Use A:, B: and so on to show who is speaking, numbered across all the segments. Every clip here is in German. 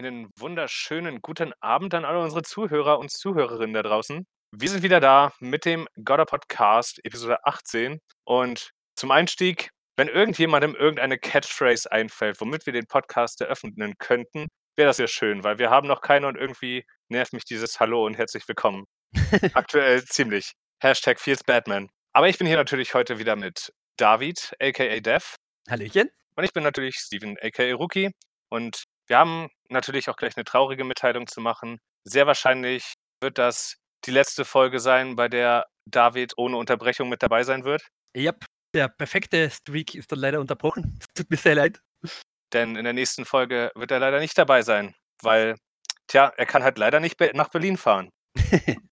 A: Einen wunderschönen guten Abend an alle unsere Zuhörer und Zuhörerinnen da draußen. Wir sind wieder da mit dem Godder Podcast, Episode 18. Und zum Einstieg, wenn irgendjemandem irgendeine Catchphrase einfällt, womit wir den Podcast eröffnen könnten, wäre das ja schön, weil wir haben noch keine und irgendwie nervt mich dieses Hallo und herzlich willkommen. Aktuell ziemlich. Hashtag Feels Batman. Aber ich bin hier natürlich heute wieder mit David, aka Dev.
B: Hallöchen.
A: Und ich bin natürlich Steven, aka Rookie. Und wir haben natürlich auch gleich eine traurige Mitteilung zu machen. Sehr wahrscheinlich wird das die letzte Folge sein, bei der David ohne Unterbrechung mit dabei sein wird.
B: Yep, der perfekte Streak ist dann leider unterbrochen. Tut mir sehr leid.
A: Denn in der nächsten Folge wird er leider nicht dabei sein, weil, tja, er kann halt leider nicht nach Berlin fahren.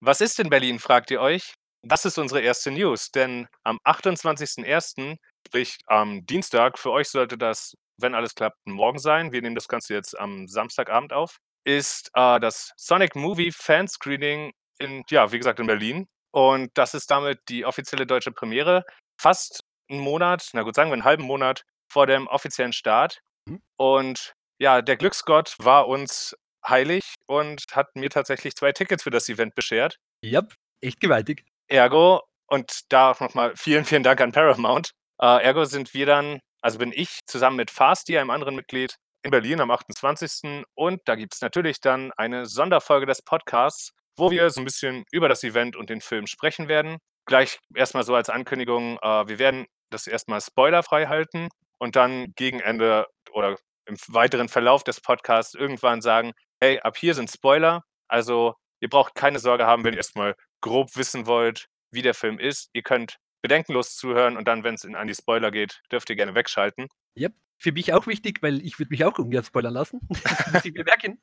A: Was ist in Berlin, fragt ihr euch? Das ist unsere erste News, denn am 28.01., sprich am Dienstag, für euch sollte das, wenn alles klappt, morgen sein. Wir nehmen das Ganze jetzt am Samstagabend auf. Ist äh, das Sonic Movie Fanscreening in, ja, wie gesagt, in Berlin. Und das ist damit die offizielle deutsche Premiere. Fast einen Monat, na gut, sagen wir einen halben Monat vor dem offiziellen Start.
B: Mhm.
A: Und ja, der Glücksgott war uns heilig und hat mir tatsächlich zwei Tickets für das Event beschert.
B: Yep, echt gewaltig.
A: Ergo, und da auch nochmal vielen, vielen Dank an Paramount. Äh, ergo sind wir dann, also bin ich zusammen mit Fasti, einem anderen Mitglied, in Berlin am 28. Und da gibt es natürlich dann eine Sonderfolge des Podcasts, wo wir so ein bisschen über das Event und den Film sprechen werden. Gleich erstmal so als Ankündigung, äh, wir werden das erstmal spoilerfrei halten und dann gegen Ende oder im weiteren Verlauf des Podcasts irgendwann sagen, hey, ab hier sind Spoiler, also ihr braucht keine Sorge haben, wenn ihr erstmal grob wissen wollt, wie der Film ist. Ihr könnt bedenkenlos zuhören und dann, wenn es an die Spoiler geht, dürft ihr gerne wegschalten.
B: Yep, für mich auch wichtig, weil ich würde mich auch ungern spoilern lassen. Das muss ich mir merken.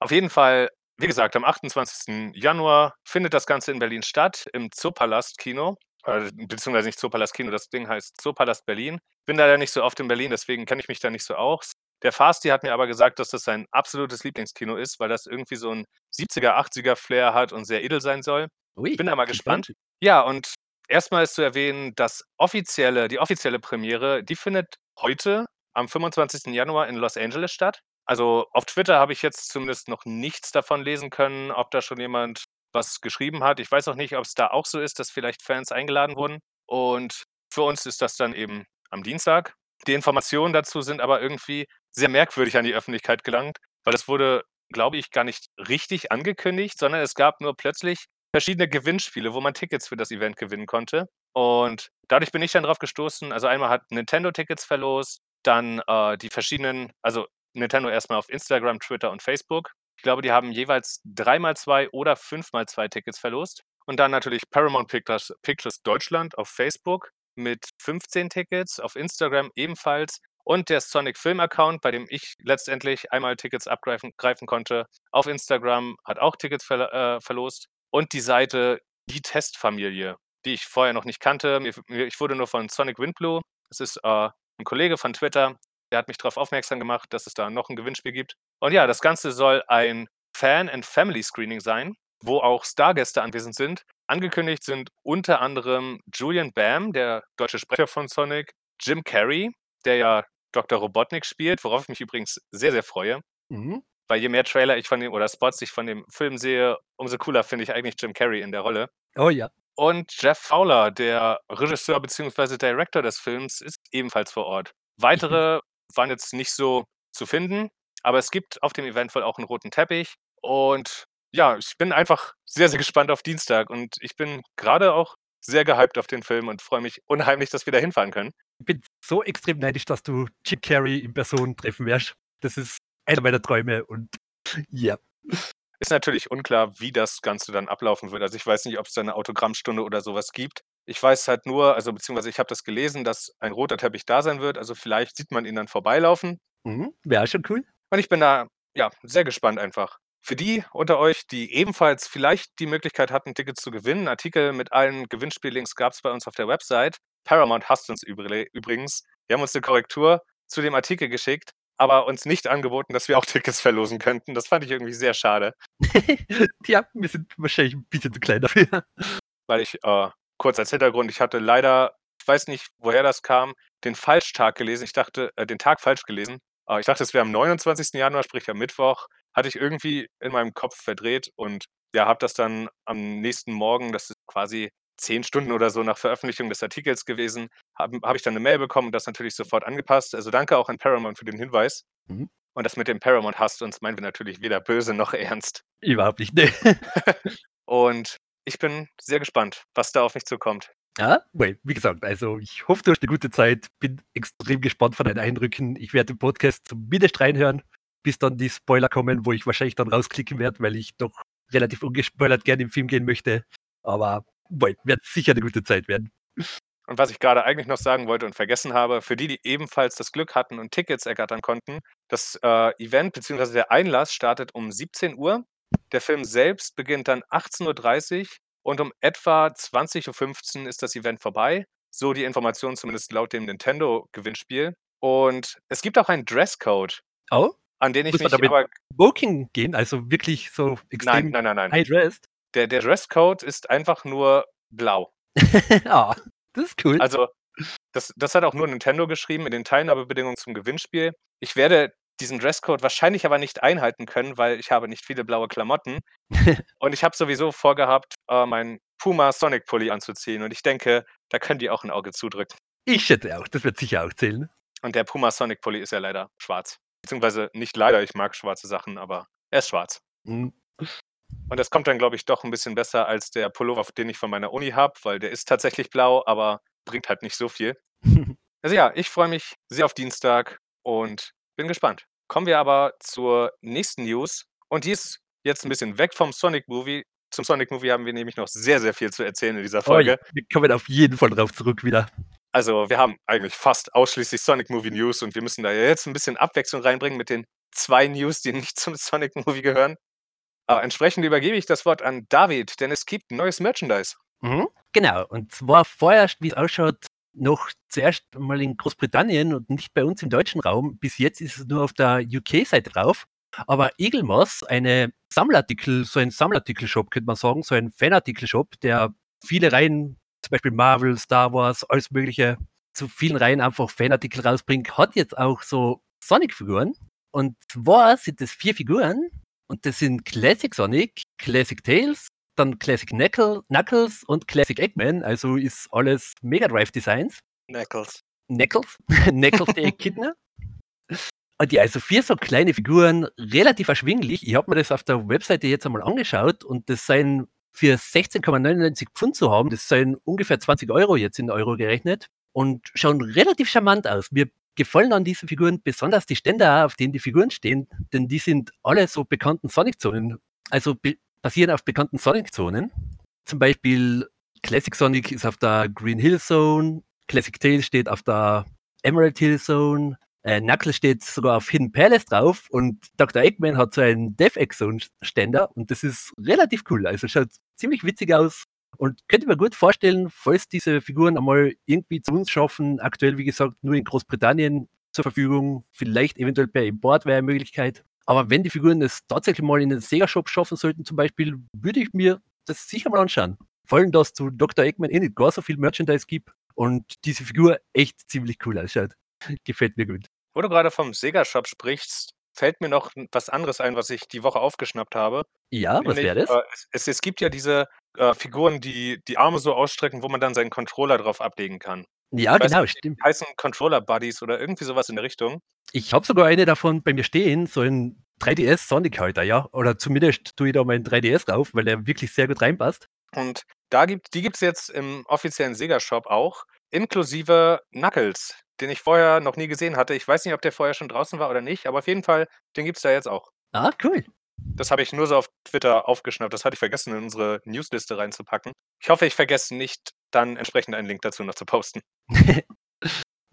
A: Auf jeden Fall, wie gesagt, am 28. Januar findet das Ganze in Berlin statt, im Zoopalast-Kino. Äh, beziehungsweise nicht Zoopalast-Kino, das Ding heißt Zoopalast Berlin. Bin leider nicht so oft in Berlin, deswegen kenne ich mich da nicht so aus. Der Fasti hat mir aber gesagt, dass das sein absolutes Lieblingskino ist, weil das irgendwie so ein 70er, 80er Flair hat und sehr edel sein soll.
B: Ui,
A: Bin da mal gespannt. Ja, und erstmal ist zu erwähnen, das offizielle, die offizielle Premiere, die findet heute am 25. Januar in Los Angeles statt. Also auf Twitter habe ich jetzt zumindest noch nichts davon lesen können, ob da schon jemand was geschrieben hat. Ich weiß auch nicht, ob es da auch so ist, dass vielleicht Fans eingeladen wurden. Und für uns ist das dann eben am Dienstag. Die Informationen dazu sind aber irgendwie sehr merkwürdig an die Öffentlichkeit gelangt, weil es wurde, glaube ich, gar nicht richtig angekündigt, sondern es gab nur plötzlich verschiedene Gewinnspiele, wo man Tickets für das Event gewinnen konnte. Und dadurch bin ich dann drauf gestoßen. Also einmal hat Nintendo Tickets verlost, dann äh, die verschiedenen, also Nintendo erstmal auf Instagram, Twitter und Facebook. Ich glaube, die haben jeweils dreimal zwei oder fünfmal zwei Tickets verlost. Und dann natürlich Paramount Pictures, Pictures Deutschland auf Facebook mit 15 Tickets, auf Instagram ebenfalls. Und der Sonic Film Account, bei dem ich letztendlich einmal Tickets abgreifen greifen konnte, auf Instagram hat auch Tickets ver äh, verlost. Und die Seite Die Testfamilie, die ich vorher noch nicht kannte. Ich wurde nur von Sonic Windblue, das ist äh, ein Kollege von Twitter, der hat mich darauf aufmerksam gemacht, dass es da noch ein Gewinnspiel gibt. Und ja, das Ganze soll ein Fan- and Family Screening sein, wo auch Stargäste anwesend sind. Angekündigt sind unter anderem Julian Bam, der deutsche Sprecher von Sonic, Jim Carrey, der ja Dr. Robotnik spielt, worauf ich mich übrigens sehr, sehr freue.
B: Mhm.
A: Weil je mehr Trailer ich von dem oder Spots ich von dem Film sehe, umso cooler finde ich eigentlich Jim Carrey in der Rolle.
B: Oh ja.
A: Und Jeff Fowler, der Regisseur bzw. Director des Films, ist ebenfalls vor Ort. Weitere waren jetzt nicht so zu finden, aber es gibt auf dem Event wohl auch einen roten Teppich. Und ja, ich bin einfach sehr, sehr gespannt auf Dienstag und ich bin gerade auch sehr gehypt auf den Film und freue mich unheimlich, dass wir da hinfahren können.
B: Ich bin so extrem neidisch, dass du Jim Carrey in Person treffen wirst. Das ist einer meiner Träume und ja.
A: Ist natürlich unklar, wie das Ganze dann ablaufen wird. Also ich weiß nicht, ob es da eine Autogrammstunde oder sowas gibt. Ich weiß halt nur, also beziehungsweise ich habe das gelesen, dass ein roter Teppich da sein wird. Also vielleicht sieht man ihn dann vorbeilaufen.
B: Mhm. Wäre schon cool.
A: Und ich bin da ja sehr gespannt einfach. Für die unter euch, die ebenfalls vielleicht die Möglichkeit hatten, Tickets zu gewinnen, Artikel mit allen Gewinnspiellinks gab es bei uns auf der Website. Paramount hasst uns übri- übrigens. Wir haben uns eine Korrektur zu dem Artikel geschickt, aber uns nicht angeboten, dass wir auch Tickets verlosen könnten. Das fand ich irgendwie sehr schade,
B: ja, wir sind wahrscheinlich ein bisschen zu klein dafür.
A: weil ich, äh, kurz als Hintergrund, ich hatte leider, ich weiß nicht, woher das kam, den Falschtag gelesen. Ich dachte, äh, den Tag falsch gelesen. Äh, ich dachte, es wäre am 29. Januar, sprich am Mittwoch. Hatte ich irgendwie in meinem Kopf verdreht und ja, habe das dann am nächsten Morgen, das ist quasi 10 Stunden oder so nach Veröffentlichung des Artikels gewesen, habe habe ich dann 'ne Mail bekommen und das natürlich sofort angepasst. Also, danke auch an Paramount für den Hinweis.
B: Mhm.
A: Und das mit dem Paramount hasst uns meinen wir natürlich weder böse noch ernst.
B: Überhaupt nicht, ne.
A: Und ich bin sehr gespannt, was da auf mich zukommt.
B: Ja, wie gesagt, also ich hoffe, du hast 'ne gute Zeit, bin extrem gespannt von deinen Eindrücken. Ich werde den Podcast zumindest reinhören, bis dann die Spoiler kommen, wo ich wahrscheinlich dann rausklicken werde, weil ich doch relativ ungespoilert gerne im Film gehen möchte. Aber, boy, wird sicher 'ne gute Zeit werden.
A: Und was ich grade eigentlich noch sagen wollte und vergessen habe, für die, die ebenfalls das Glück hatten und Tickets ergattern konnten, das, äh, Event beziehungsweise der Einlass startet um 17:00. Der Film selbst beginnt dann 18:30 und um etwa 20:15 ist das Event vorbei. So die Information zumindest laut dem Nintendo-Gewinnspiel. Und es gibt auch einen Dresscode
B: Oh?
A: an den ich
B: Muss man
A: mich
B: damit
A: aber
B: Smoking gehen, also wirklich so
A: Nein,
B: extrem
A: nein, nein, nein.
B: high dressed?
A: Der der Dresscode ist einfach nur blau.
B: Ah, das ist cool.
A: Also, das das hat auch nur Nintendo geschrieben in den Teilnahmebedingungen zum Gewinnspiel. Ich werde diesen Dresscode wahrscheinlich aber nicht einhalten können, weil ich habe nicht viele blaue Klamotten. Und ich habe sowieso vorgehabt, äh, meinen Puma Sonic Pulli anzuziehen und ich denke, da können die auch 'n Auge zudrücken.
B: Ich schätze auch, das wird sicher auch zählen.
A: Und der Puma Sonic Pulli ist ja leider schwarz. Beziehungsweise nicht leider, ich mag schwarze Sachen, aber er ist schwarz.
B: Mhm.
A: Und das kommt dann, glaube ich, doch 'n bisschen besser als der Pullover, den ich von meiner Uni habe, weil der ist tatsächlich blau, aber bringt halt nicht so viel. Also ja, ich freue mich sehr auf Dienstag und bin gespannt. Kommen wir aber zur nächsten News und die ist jetzt 'n bisschen weg vom Sonic Movie. Zum Sonic Movie haben wir nämlich noch sehr, sehr viel zu erzählen in dieser
B: Oh
A: Folge.
B: wir kommen auf jeden Fall drauf zurück wieder.
A: Also, wir haben eigentlich fast ausschließlich Sonic Movie News und wir müssen da ja jetzt 'n bisschen Abwechslung reinbringen mit den 2 News, die nicht zum Sonic Movie gehören. Äh, entsprechend übergebe ich das Wort an David, denn es gibt neues Merchandise.
B: Mhm, genau. Und zwar vorerst, wie's ausschaut, noch zuerst mal in Großbritannien und nicht bei uns im deutschen Raum. Bis jetzt ist es nur auf der UK-Seite drauf. Aber Eaglemoss, eine Sammelartikel so ein Sammelartikel-Shop, könnte man sagen, so ein Fanartikel-Shop, der viele Reihen, zum Beispiel Marvel, Star Wars, alles Mögliche, zu vielen Reihen einfach Fanartikel rausbringt, hat jetzt auch so Sonic-Figuren. Und zwar sind es 4 Figuren und das sind Classic Sonic, Classic Tails, dann Classic Knuckle Knuckles und Classic Eggman, also ist alles Mega Drive Designs.
A: Knuckles.
B: Knuckles, Knuckles der Echidna. Und ja, also 4 so kleine Figuren, relativ erschwinglich. Ich habe mir das auf der Webseite jetzt einmal angeschaut und das seien für 16,99 Pfund zu haben, das seien ungefähr 20 Euro jetzt in Euro gerechnet und schauen relativ charmant aus. Mir gefallen an diesen Figuren besonders die Ständer, auf denen die Figuren stehen, denn die sind alle so bekannten Sonic-Zonen, also basieren auf bekannten Sonic-Zonen. Zum Beispiel Classic Sonic ist auf der Green Hill Zone, Classic Tails steht auf der Emerald Hill Zone, äh, Knuckles steht sogar auf Hidden Palace drauf und Dr. Eggman hat so einen Death Egg Zone Ständer und das ist relativ cool. Also schaut ziemlich witzig aus und könnte mir gut vorstellen, falls diese Figuren einmal irgendwie zu uns schaffen, aktuell wie gesagt nur in Großbritannien zur Verfügung, vielleicht eventuell per Import wäre eine Möglichkeit. Aber wenn die Figuren es tatsächlich mal in den Sega Shop schaffen sollten zum Beispiel, würde ich mir das sicher mal anschauen. Vor allem, dass zu Dr. Eggman eh nicht gar so viel Merchandise gibt und diese Figur echt ziemlich cool ausschaut. Gefällt mir gut.
A: Wo du grade vom Sega Shop sprichst, fällt mir noch was anderes ein, was ich die Woche aufgeschnappt habe.
B: Ja, was
A: Nämlich,
B: wäre das?
A: äh, es es gibt ja diese, äh, Figuren, die die Arme so ausstrecken, wo man dann seinen Controller drauf ablegen kann.
B: Ja, genau,
A: nicht, die
B: stimmt.
A: heißen Controller Buddies oder irgendwie so was in der Richtung.
B: Ich habe sogar eine davon bei mir stehen, so 'n 3DS Sonic Halter, ja. Oder zumindest tue ich da meinen 3DS rauf, weil der wirklich sehr gut reinpasst.
A: Und da gibt die gibt's jetzt im offiziellen Sega Shop auch, inklusive Knuckles, den ich vorher noch nie gesehen hatte. Ich weiß nicht, ob der vorher schon draußen war oder nicht, aber auf jeden Fall, den gibt's da jetzt auch.
B: Ah, cool.
A: Das habe ich nur so auf Twitter aufgeschnappt. Das hatte ich vergessen, in unsere Newsliste reinzupacken. Ich hoffe, ich vergesse nicht, dann entsprechend einen Link dazu noch zu posten.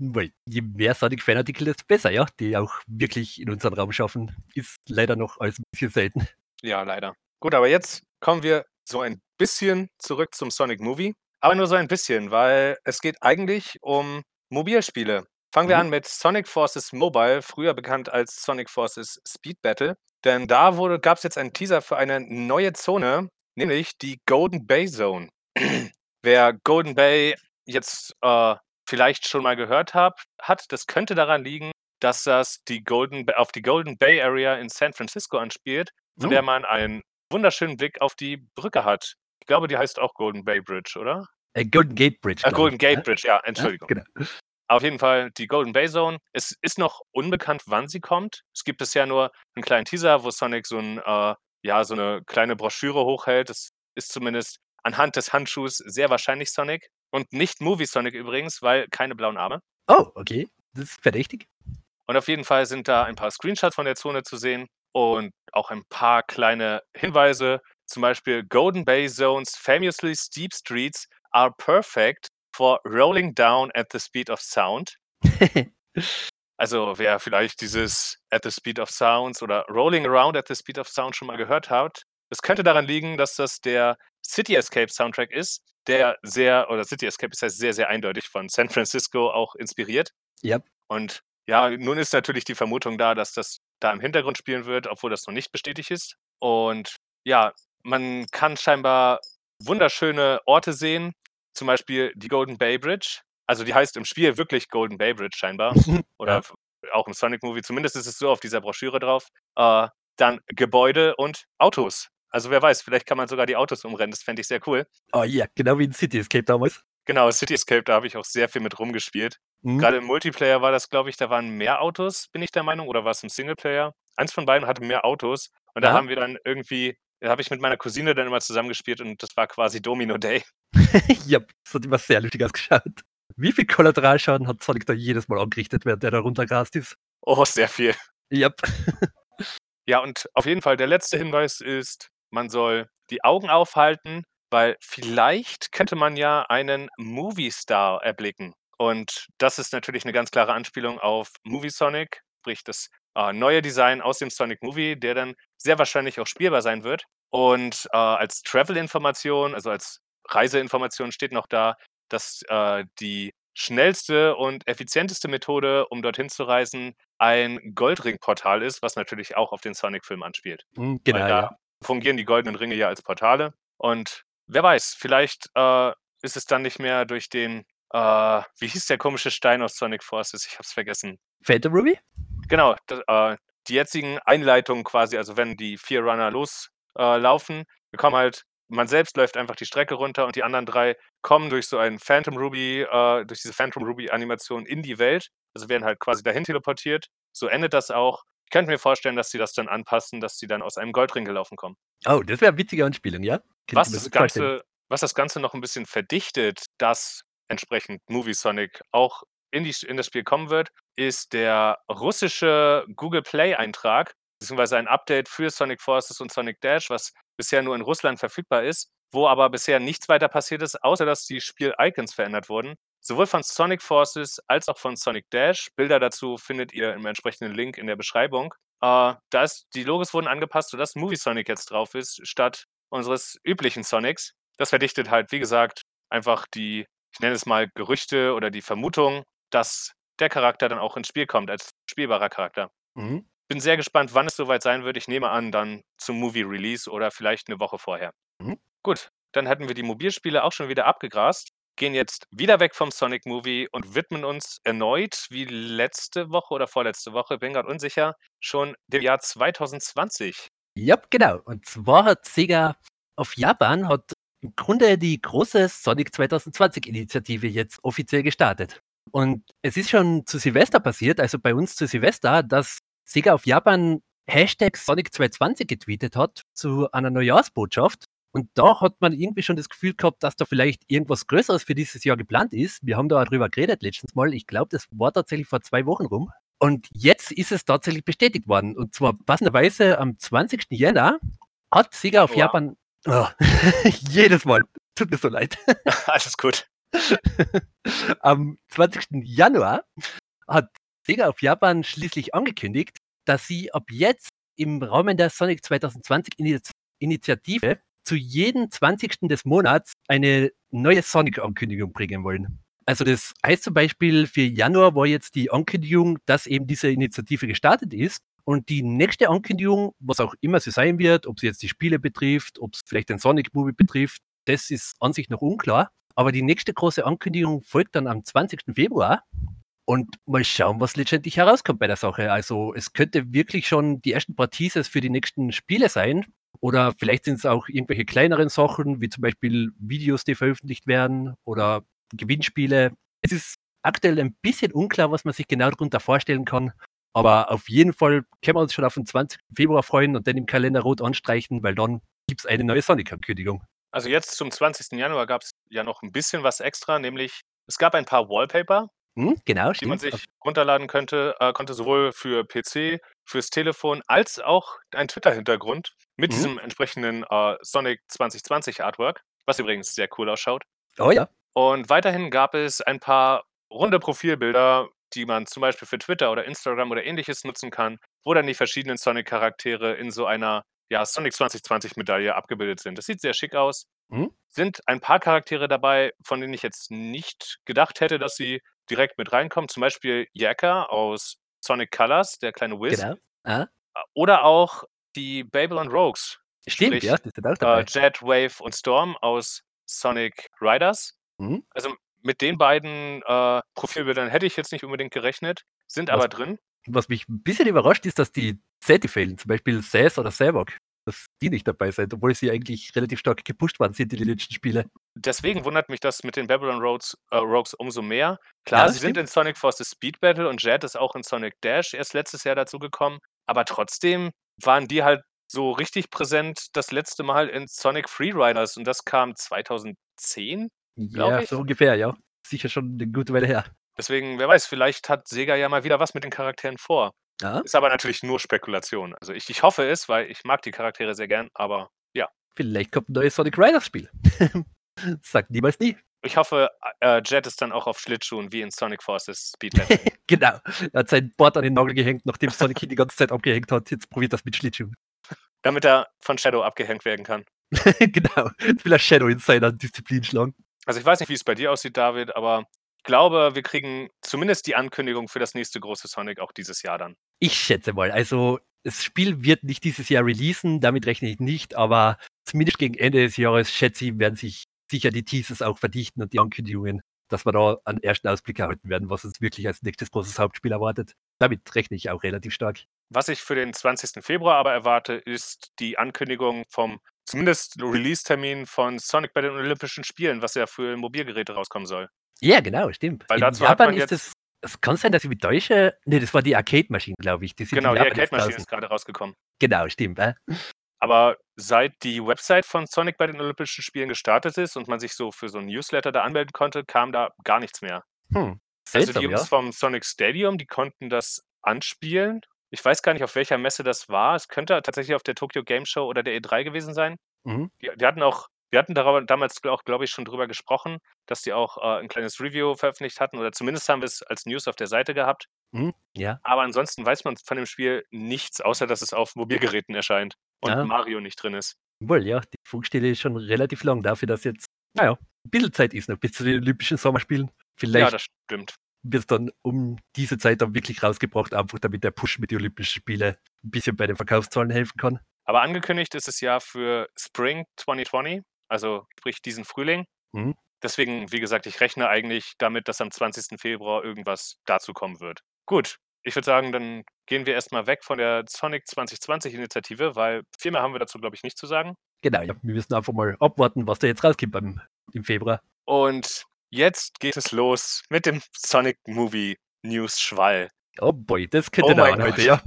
B: Weil je mehr Sonic Fanartikel, desto besser, ja, die auch wirklich in unseren Raum schaffen. Ist leider noch alles 'n bisschen selten.
A: Ja, leider. Gut, aber jetzt kommen wir so ein bisschen zurück zum Sonic Movie, aber nur so ein bisschen, weil es geht eigentlich um Mobilspiele. Fangen wir
B: Mhm.
A: an mit Sonic Forces Mobile, früher bekannt als Sonic Forces Speed Battle, denn da wurde gab's jetzt einen Teaser für eine neue Zone, nämlich die Golden Bay Zone. Wer Golden Bay jetzt, äh, vielleicht schon mal gehört hab hat, das könnte daran liegen, dass das die Golden, auf die Golden Bay Area in San Francisco anspielt, von
B: Oh.
A: der man einen wunderschönen Blick auf die Brücke hat. Ich glaube, die heißt auch Golden Bay Bridge, oder?
B: Äh, Golden Gate Bridge. Glaub
A: Golden Gate
B: ja?
A: Bridge, ja,
B: Ja,
A: Entschuldigung.
B: genau.
A: Auf jeden Fall die Golden Bay Zone. Es ist noch unbekannt, wann sie kommt. Es gibt bisher nur einen kleinen Teaser, wo Sonic so, ein, äh, ja, so eine kleine Broschüre hochhält. Das ist zumindest anhand des Handschuhs sehr wahrscheinlich Sonic. Und nicht Movie Sonic übrigens, weil keine blauen Arme.
B: Oh, okay. Das ist verdächtig.
A: Und auf jeden Fall sind da ein paar Screenshots von der Zone zu sehen und auch ein paar kleine Hinweise. Zum Beispiel Golden Bay Zone's famously steep streets are perfect for rolling down at the speed of sound. Also wer vielleicht dieses At the Speed of Sounds oder Rolling Around at the Speed of Sound schon mal gehört hat, das könnte daran liegen, dass das der City Escape Soundtrack ist, der sehr, oder City Escape ist ja sehr, sehr eindeutig von San Francisco auch inspiriert.
B: Yep.
A: Und ja, nun ist natürlich die Vermutung da, dass das da im Hintergrund spielen wird, obwohl das noch nicht bestätigt ist. Und ja, man kann scheinbar wunderschöne Orte sehen, zum Beispiel die Golden Bay Bridge. Also die heißt im Spiel wirklich Golden Bay Bridge scheinbar. Oder
B: Ja.
A: auch im Sonic Movie, zumindest ist es so auf dieser Broschüre drauf. Äh, dann Gebäude und Autos. Also wer weiß, vielleicht kann man sogar die Autos umrennen, das fände ich sehr cool.
B: Oh ja, genau wie in City Escape damals.
A: Genau, City Escape, da habe ich auch sehr viel mit rumgespielt.
B: Mhm.
A: Gerade im Multiplayer war das, glaube ich, da waren mehr Autos, bin ich der Meinung, oder war es im Singleplayer? Eins von beiden hatte mehr Autos. Und da
B: Ja.
A: haben wir dann irgendwie, habe ich mit meiner Cousine dann immer zusammengespielt und das war quasi Domino Day.
B: ja, das hat immer sehr lustig ausgeschaut. Wie viel Kollateralschaden hat Sonic da jedes Mal angerichtet, während der da runtergrast ist?
A: Oh, sehr viel.
B: Yep.
A: Ja, und auf jeden Fall der letzte Hinweis ist, man soll die Augen aufhalten, weil vielleicht könnte man ja einen Movie-Star erblicken. Und das ist natürlich eine ganz klare Anspielung auf Movie Sonic, sprich das äh, neue Design aus dem Sonic Movie, der dann sehr wahrscheinlich auch spielbar sein wird. Und äh, als Travel-Information, also als Reiseinformation steht noch da, dass äh, die schnellste und effizienteste Methode, um dorthin zu reisen, ein Goldring-Portal ist, was natürlich auch auf den Sonic-Film anspielt. Weil
B: genau,
A: da
B: ja.
A: fungieren die goldenen Ringe ja als Portale. Und wer weiß, vielleicht äh, ist es dann nicht mehr durch den, äh, wie hieß der komische Stein aus Sonic Forces? Ich hab's vergessen.
B: Phantom Ruby?
A: Genau, das, äh, die jetzigen Einleitungen quasi, also wenn die vier Runner loslaufen, äh, laufen, bekommen halt, man selbst läuft einfach die Strecke runter und die anderen drei kommen durch so einen Phantom Ruby, durch diese Phantom Ruby-Animation in die Welt. Also werden halt quasi dahin teleportiert. So endet das auch. Ich könnte mir vorstellen, dass sie das dann anpassen, dass sie dann aus einem Goldring gelaufen kommen.
B: Oh, das wäre eine witzige Anspielung, ja?
A: Was das. Ganze, was das Ganze noch ein bisschen verdichtet, dass entsprechend Movie Sonic auch in, die, in das Spiel kommen wird, ist der russische Google Play-Eintrag, beziehungsweise ein Update für Sonic Forces und Sonic Dash, was bisher nur in Russland verfügbar ist, wo aber bisher nichts weiter passiert ist, außer dass die Spiel-Icons verändert wurden. Sowohl von Sonic Forces als auch von Sonic Dash. Bilder dazu findet ihr im entsprechenden Link in der Beschreibung. Äh, da ist, die Logos wurden angepasst, sodass Movie Sonic jetzt drauf ist, statt unseres üblichen Sonics. Das verdichtet halt, wie gesagt, einfach die, ich nenne es mal Gerüchte oder die Vermutung, dass der Charakter dann auch ins Spiel kommt als spielbarer Charakter.
B: Mhm.
A: Bin sehr gespannt, wann es soweit sein wird. Ich nehme an, dann zum Movie-Release oder vielleicht eine Woche vorher.
B: Mhm.
A: Gut, dann hätten wir die Mobilspiele auch schon wieder abgegrast, gehen jetzt wieder weg vom Sonic Movie und widmen uns erneut, wie letzte Woche oder vorletzte Woche, bin gerade unsicher, schon dem Jahr 2020.
B: Ja, genau. Und zwar hat Sega auf Japan hat im Grunde die große Sonic 2020 Initiative jetzt offiziell gestartet. Und es ist schon zu Silvester passiert, also bei uns zu Silvester, dass Sega auf Japan Hashtag Sonic 220 getweetet hat zu einer Neujahrsbotschaft. Und da hat man irgendwie schon das Gefühl gehabt, dass da vielleicht irgendwas Größeres für dieses Jahr geplant ist. Wir haben da auch drüber geredet letztens mal. Ich glaube, das war tatsächlich vor zwei Wochen rum. Und jetzt ist es tatsächlich bestätigt worden. Und zwar passenderweise am 20. Jänner hat Sega auf
A: Wow.
B: Japan. Oh, jedes Mal. Tut mir so leid.
A: Alles gut.
B: Am 20. Januar hat Sega auf Japan schließlich angekündigt, dass sie ab jetzt im Rahmen der Sonic 2020 Iniz- Initiative zu jedem 20. des Monats eine neue Sonic-Ankündigung bringen wollen. Also das heißt zum Beispiel, für Januar war jetzt die Ankündigung, dass eben diese Initiative gestartet ist. Und die nächste Ankündigung, was auch immer sie sein wird, ob sie jetzt die Spiele betrifft, ob es vielleicht den Sonic Movie betrifft, das ist an sich noch unklar. Aber die nächste große Ankündigung folgt dann am 20. Februar. Und mal schauen, was letztendlich herauskommt bei der Sache. Also es könnte wirklich schon die ersten paar Teasers für die nächsten Spiele sein. Oder vielleicht sind es auch irgendwelche kleineren Sachen, wie zum Beispiel Videos, die veröffentlicht werden oder Gewinnspiele. Es ist aktuell ein bisschen unklar, was man sich genau darunter vorstellen kann. Aber auf jeden Fall können wir uns schon auf den 20. Februar freuen und dann im Kalender rot anstreichen, weil dann gibt es eine neue Sonic-Ankündigung.
A: Also jetzt zum 20. Januar gab es ja noch ein bisschen was extra, nämlich es gab ein paar Wallpaper,
B: hm, genau,
A: die man
B: stimmt.
A: sich runterladen könnte, äh, konnte sowohl für PC, fürs Telefon als auch ein Twitter-Hintergrund mit
B: Mhm.
A: diesem entsprechenden äh, Sonic 2020 Artwork, was übrigens sehr cool ausschaut.
B: Oh ja.
A: Und weiterhin gab es ein paar runde Profilbilder, die man zum Beispiel für Twitter oder Instagram oder ähnliches nutzen kann, wo dann die verschiedenen Sonic-Charaktere in so einer ja, Sonic 2020-Medaille abgebildet sind. Das sieht sehr schick aus.
B: Mhm.
A: Sind ein paar Charaktere dabei, von denen ich jetzt nicht gedacht hätte, dass sie direkt mit reinkommen. Zum Beispiel Yakka aus Sonic Colors, der kleine Wiz.
B: Genau. Ah,
A: Oder auch die Babylon Rogues.
B: stimmt,
A: Sprich,
B: ja, das ist auch
A: Äh,
B: dabei.
A: Jet, Wave und Storm aus Sonic Riders.
B: Mhm.
A: Also mit den beiden äh, Profilbildern hätte ich jetzt nicht unbedingt gerechnet, sind
B: Was-
A: aber drin.
B: Was mich ein bisschen überrascht ist, dass die Seti fehlen, zum Beispiel Sass oder Savok, dass die nicht dabei sind, obwohl sie eigentlich relativ stark gepusht worden sind in den letzten Spiele.
A: Deswegen wundert mich das mit den Babylon Rogues, äh, Rogues umso mehr. Klar,
B: Ja,
A: sie
B: das
A: sind
B: stimmt.
A: in Sonic Forces Speed Battle und Jet ist auch in Sonic Dash erst letztes Jahr dazu gekommen. Aber trotzdem waren die halt so richtig präsent das letzte Mal in Sonic Freeriders und das kam 2010.
B: Ja,
A: ich.
B: so ungefähr, ja. Sicher schon eine gute Weile her.
A: Deswegen, wer weiß, vielleicht hat Sega ja mal wieder was mit den Charakteren vor.
B: Ja,
A: Ist aber natürlich nur Spekulation. Also ich, ich hoffe es, weil ich mag die Charaktere sehr gern, aber
B: vielleicht kommt ein neues Sonic Riders Spiel. Sagt niemals nie.
A: ich hoffe, äh, Jet ist dann auch auf Schlittschuhen wie in Sonic Forces Speed.
B: Genau. Er hat sein Board an den Nagel gehängt, nachdem Sonic ihn die ganze Zeit abgehängt hat. Jetzt probiert das mit Schlittschuhen.
A: damit er von Shadow abgehängt werden kann.
B: genau. Jetzt will er Shadow in seiner Disziplin schlagen.
A: Also ich weiß nicht, wie es bei dir aussieht, David, aber ich glaube, wir kriegen zumindest die Ankündigung für das nächste große Sonic auch dieses Jahr dann.
B: Ich schätze mal, also das Spiel wird nicht dieses Jahr releasen, damit rechne ich nicht, aber zumindest gegen Ende des Jahres, schätze ich, werden sich sicher die Teasers auch verdichten und die Ankündigungen, dass wir da einen ersten Ausblick erhalten werden, was uns wirklich als nächstes großes Hauptspiel erwartet. Damit rechne ich auch relativ stark.
A: Was ich für den 20. Februar aber erwarte, ist die Ankündigung vom zumindest Release-Termin von Sonic bei den Olympischen Spielen, was ja für Mobilgeräte rauskommen soll.
B: Ja, genau, stimmt.
A: Weil
B: In
A: dazu hat
B: Japan
A: man
B: ist
A: jetzt-
B: es, es kann sein, dass ich mich täusche. Nee, das war die Arcade-Maschine, glaube ich. Die
A: Genau, die Arcade-Maschine ist gerade rausgekommen.
B: Genau, stimmt. Äh?
A: Aber seit die Website von Sonic bei den Olympischen Spielen gestartet ist und man sich so für so ein Newsletter da anmelden konnte, kam da gar nichts mehr.
B: Hm.
A: Also
B: Seltsam,
A: die Jungs
B: ja.
A: vom Sonic Stadium, die konnten das anspielen. Ich weiß gar nicht, auf welcher Messe das war. Es könnte tatsächlich auf der Tokyo Game Show oder der E3 gewesen sein.
B: Mhm.
A: Die, die hatten auch, wir hatten darüber, damals auch, glaube ich, schon drüber gesprochen, dass die auch äh, ein kleines Review veröffentlicht hatten oder zumindest haben wir es als News auf der Seite gehabt.
B: Mhm. Ja.
A: Aber ansonsten weiß man von dem Spiel nichts, außer dass es auf Mobilgeräten erscheint und
B: Ja.
A: Mario nicht drin ist.
B: Wohl, ja, die Funkstelle ist schon relativ lang dafür, dass jetzt, naja, ein bisschen Zeit ist noch bis zu den Olympischen Sommerspielen.
A: Ja,
B: Vielleicht
A: das stimmt.
B: Wird es dann um diese Zeit dann wirklich rausgebracht, einfach damit der Push mit den Olympischen Spielen ein bisschen bei den Verkaufszahlen helfen kann.
A: Aber angekündigt ist es ja für Spring 2020, also sprich diesen Frühling.
B: Mhm.
A: Deswegen, wie gesagt, ich rechne eigentlich damit, dass am 20. Februar irgendwas dazu kommen wird. Gut, ich würde sagen, dann gehen wir erstmal weg von der Sonic 2020 Initiative, weil viel mehr haben wir dazu, glaube ich, nicht zu sagen.
B: Genau, ja, wir müssen einfach mal abwarten, was da jetzt rauskommt beim, im Februar.
A: Und jetzt geht es los mit dem Sonic Movie News Schwall.
B: Oh boy, das könnte
A: Oh
B: dauern heute, ja.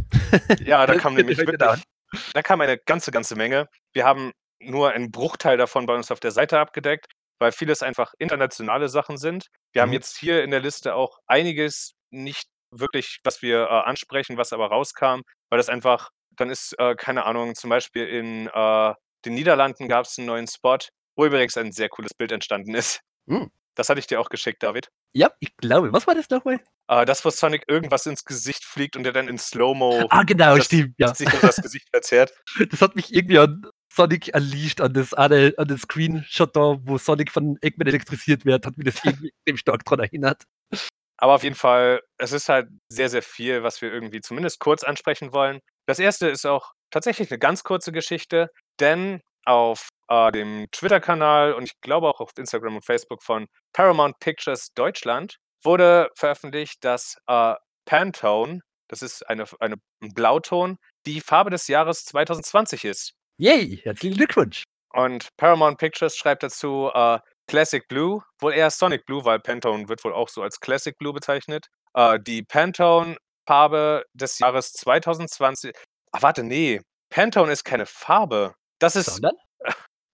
A: Ja, da kam nämlich wirklich, da kam eine ganze, ganze Menge. Wir haben nur einen Bruchteil davon bei uns auf der Seite abgedeckt, weil vieles einfach internationale Sachen sind. Wir haben
B: Mhm.
A: jetzt hier in der Liste auch einiges nicht wirklich, was wir äh, ansprechen, was aber rauskam, weil das einfach, dann ist, äh, keine Ahnung, zum Beispiel in äh, den Niederlanden gab es einen neuen Spot, wo übrigens ein sehr cooles Bild entstanden ist.
B: Mhm.
A: Das hatte ich dir auch geschickt, David.
B: Ja, ich glaube, was war das nochmal?
A: Äh, das, wo Sonic irgendwas ins Gesicht fliegt und der dann in Slow-Mo
B: Ah, genau,
A: das-
B: stimmt, ja.
A: sich das Gesicht verzerrt.
B: Das hat mich irgendwie an Sonic Unleashed, an das eine, an den Screenshot da, wo Sonic von Eggman elektrisiert wird, hat mich das irgendwie extrem stark daran erinnert.
A: Aber auf jeden Fall, es ist halt sehr, sehr viel, was wir irgendwie zumindest kurz ansprechen wollen. Das erste ist auch tatsächlich eine ganz kurze Geschichte, denn auf äh, dem Twitter-Kanal und ich glaube auch auf Instagram und Facebook von Paramount Pictures Deutschland wurde veröffentlicht, dass äh, Pantone, das ist eine, eine, ein Blauton, die Farbe des Jahres 2020 ist.
B: Yay, herzlichen Glückwunsch.
A: Und Paramount Pictures schreibt dazu äh, Classic Blue, wohl eher Sonic Blue, weil Pantone wird wohl auch so als Classic Blue bezeichnet. Äh, die Pantone-Farbe des Jahres 2020. Ach, warte, nee. Pantone ist keine Farbe. Das ist.
B: Sondern?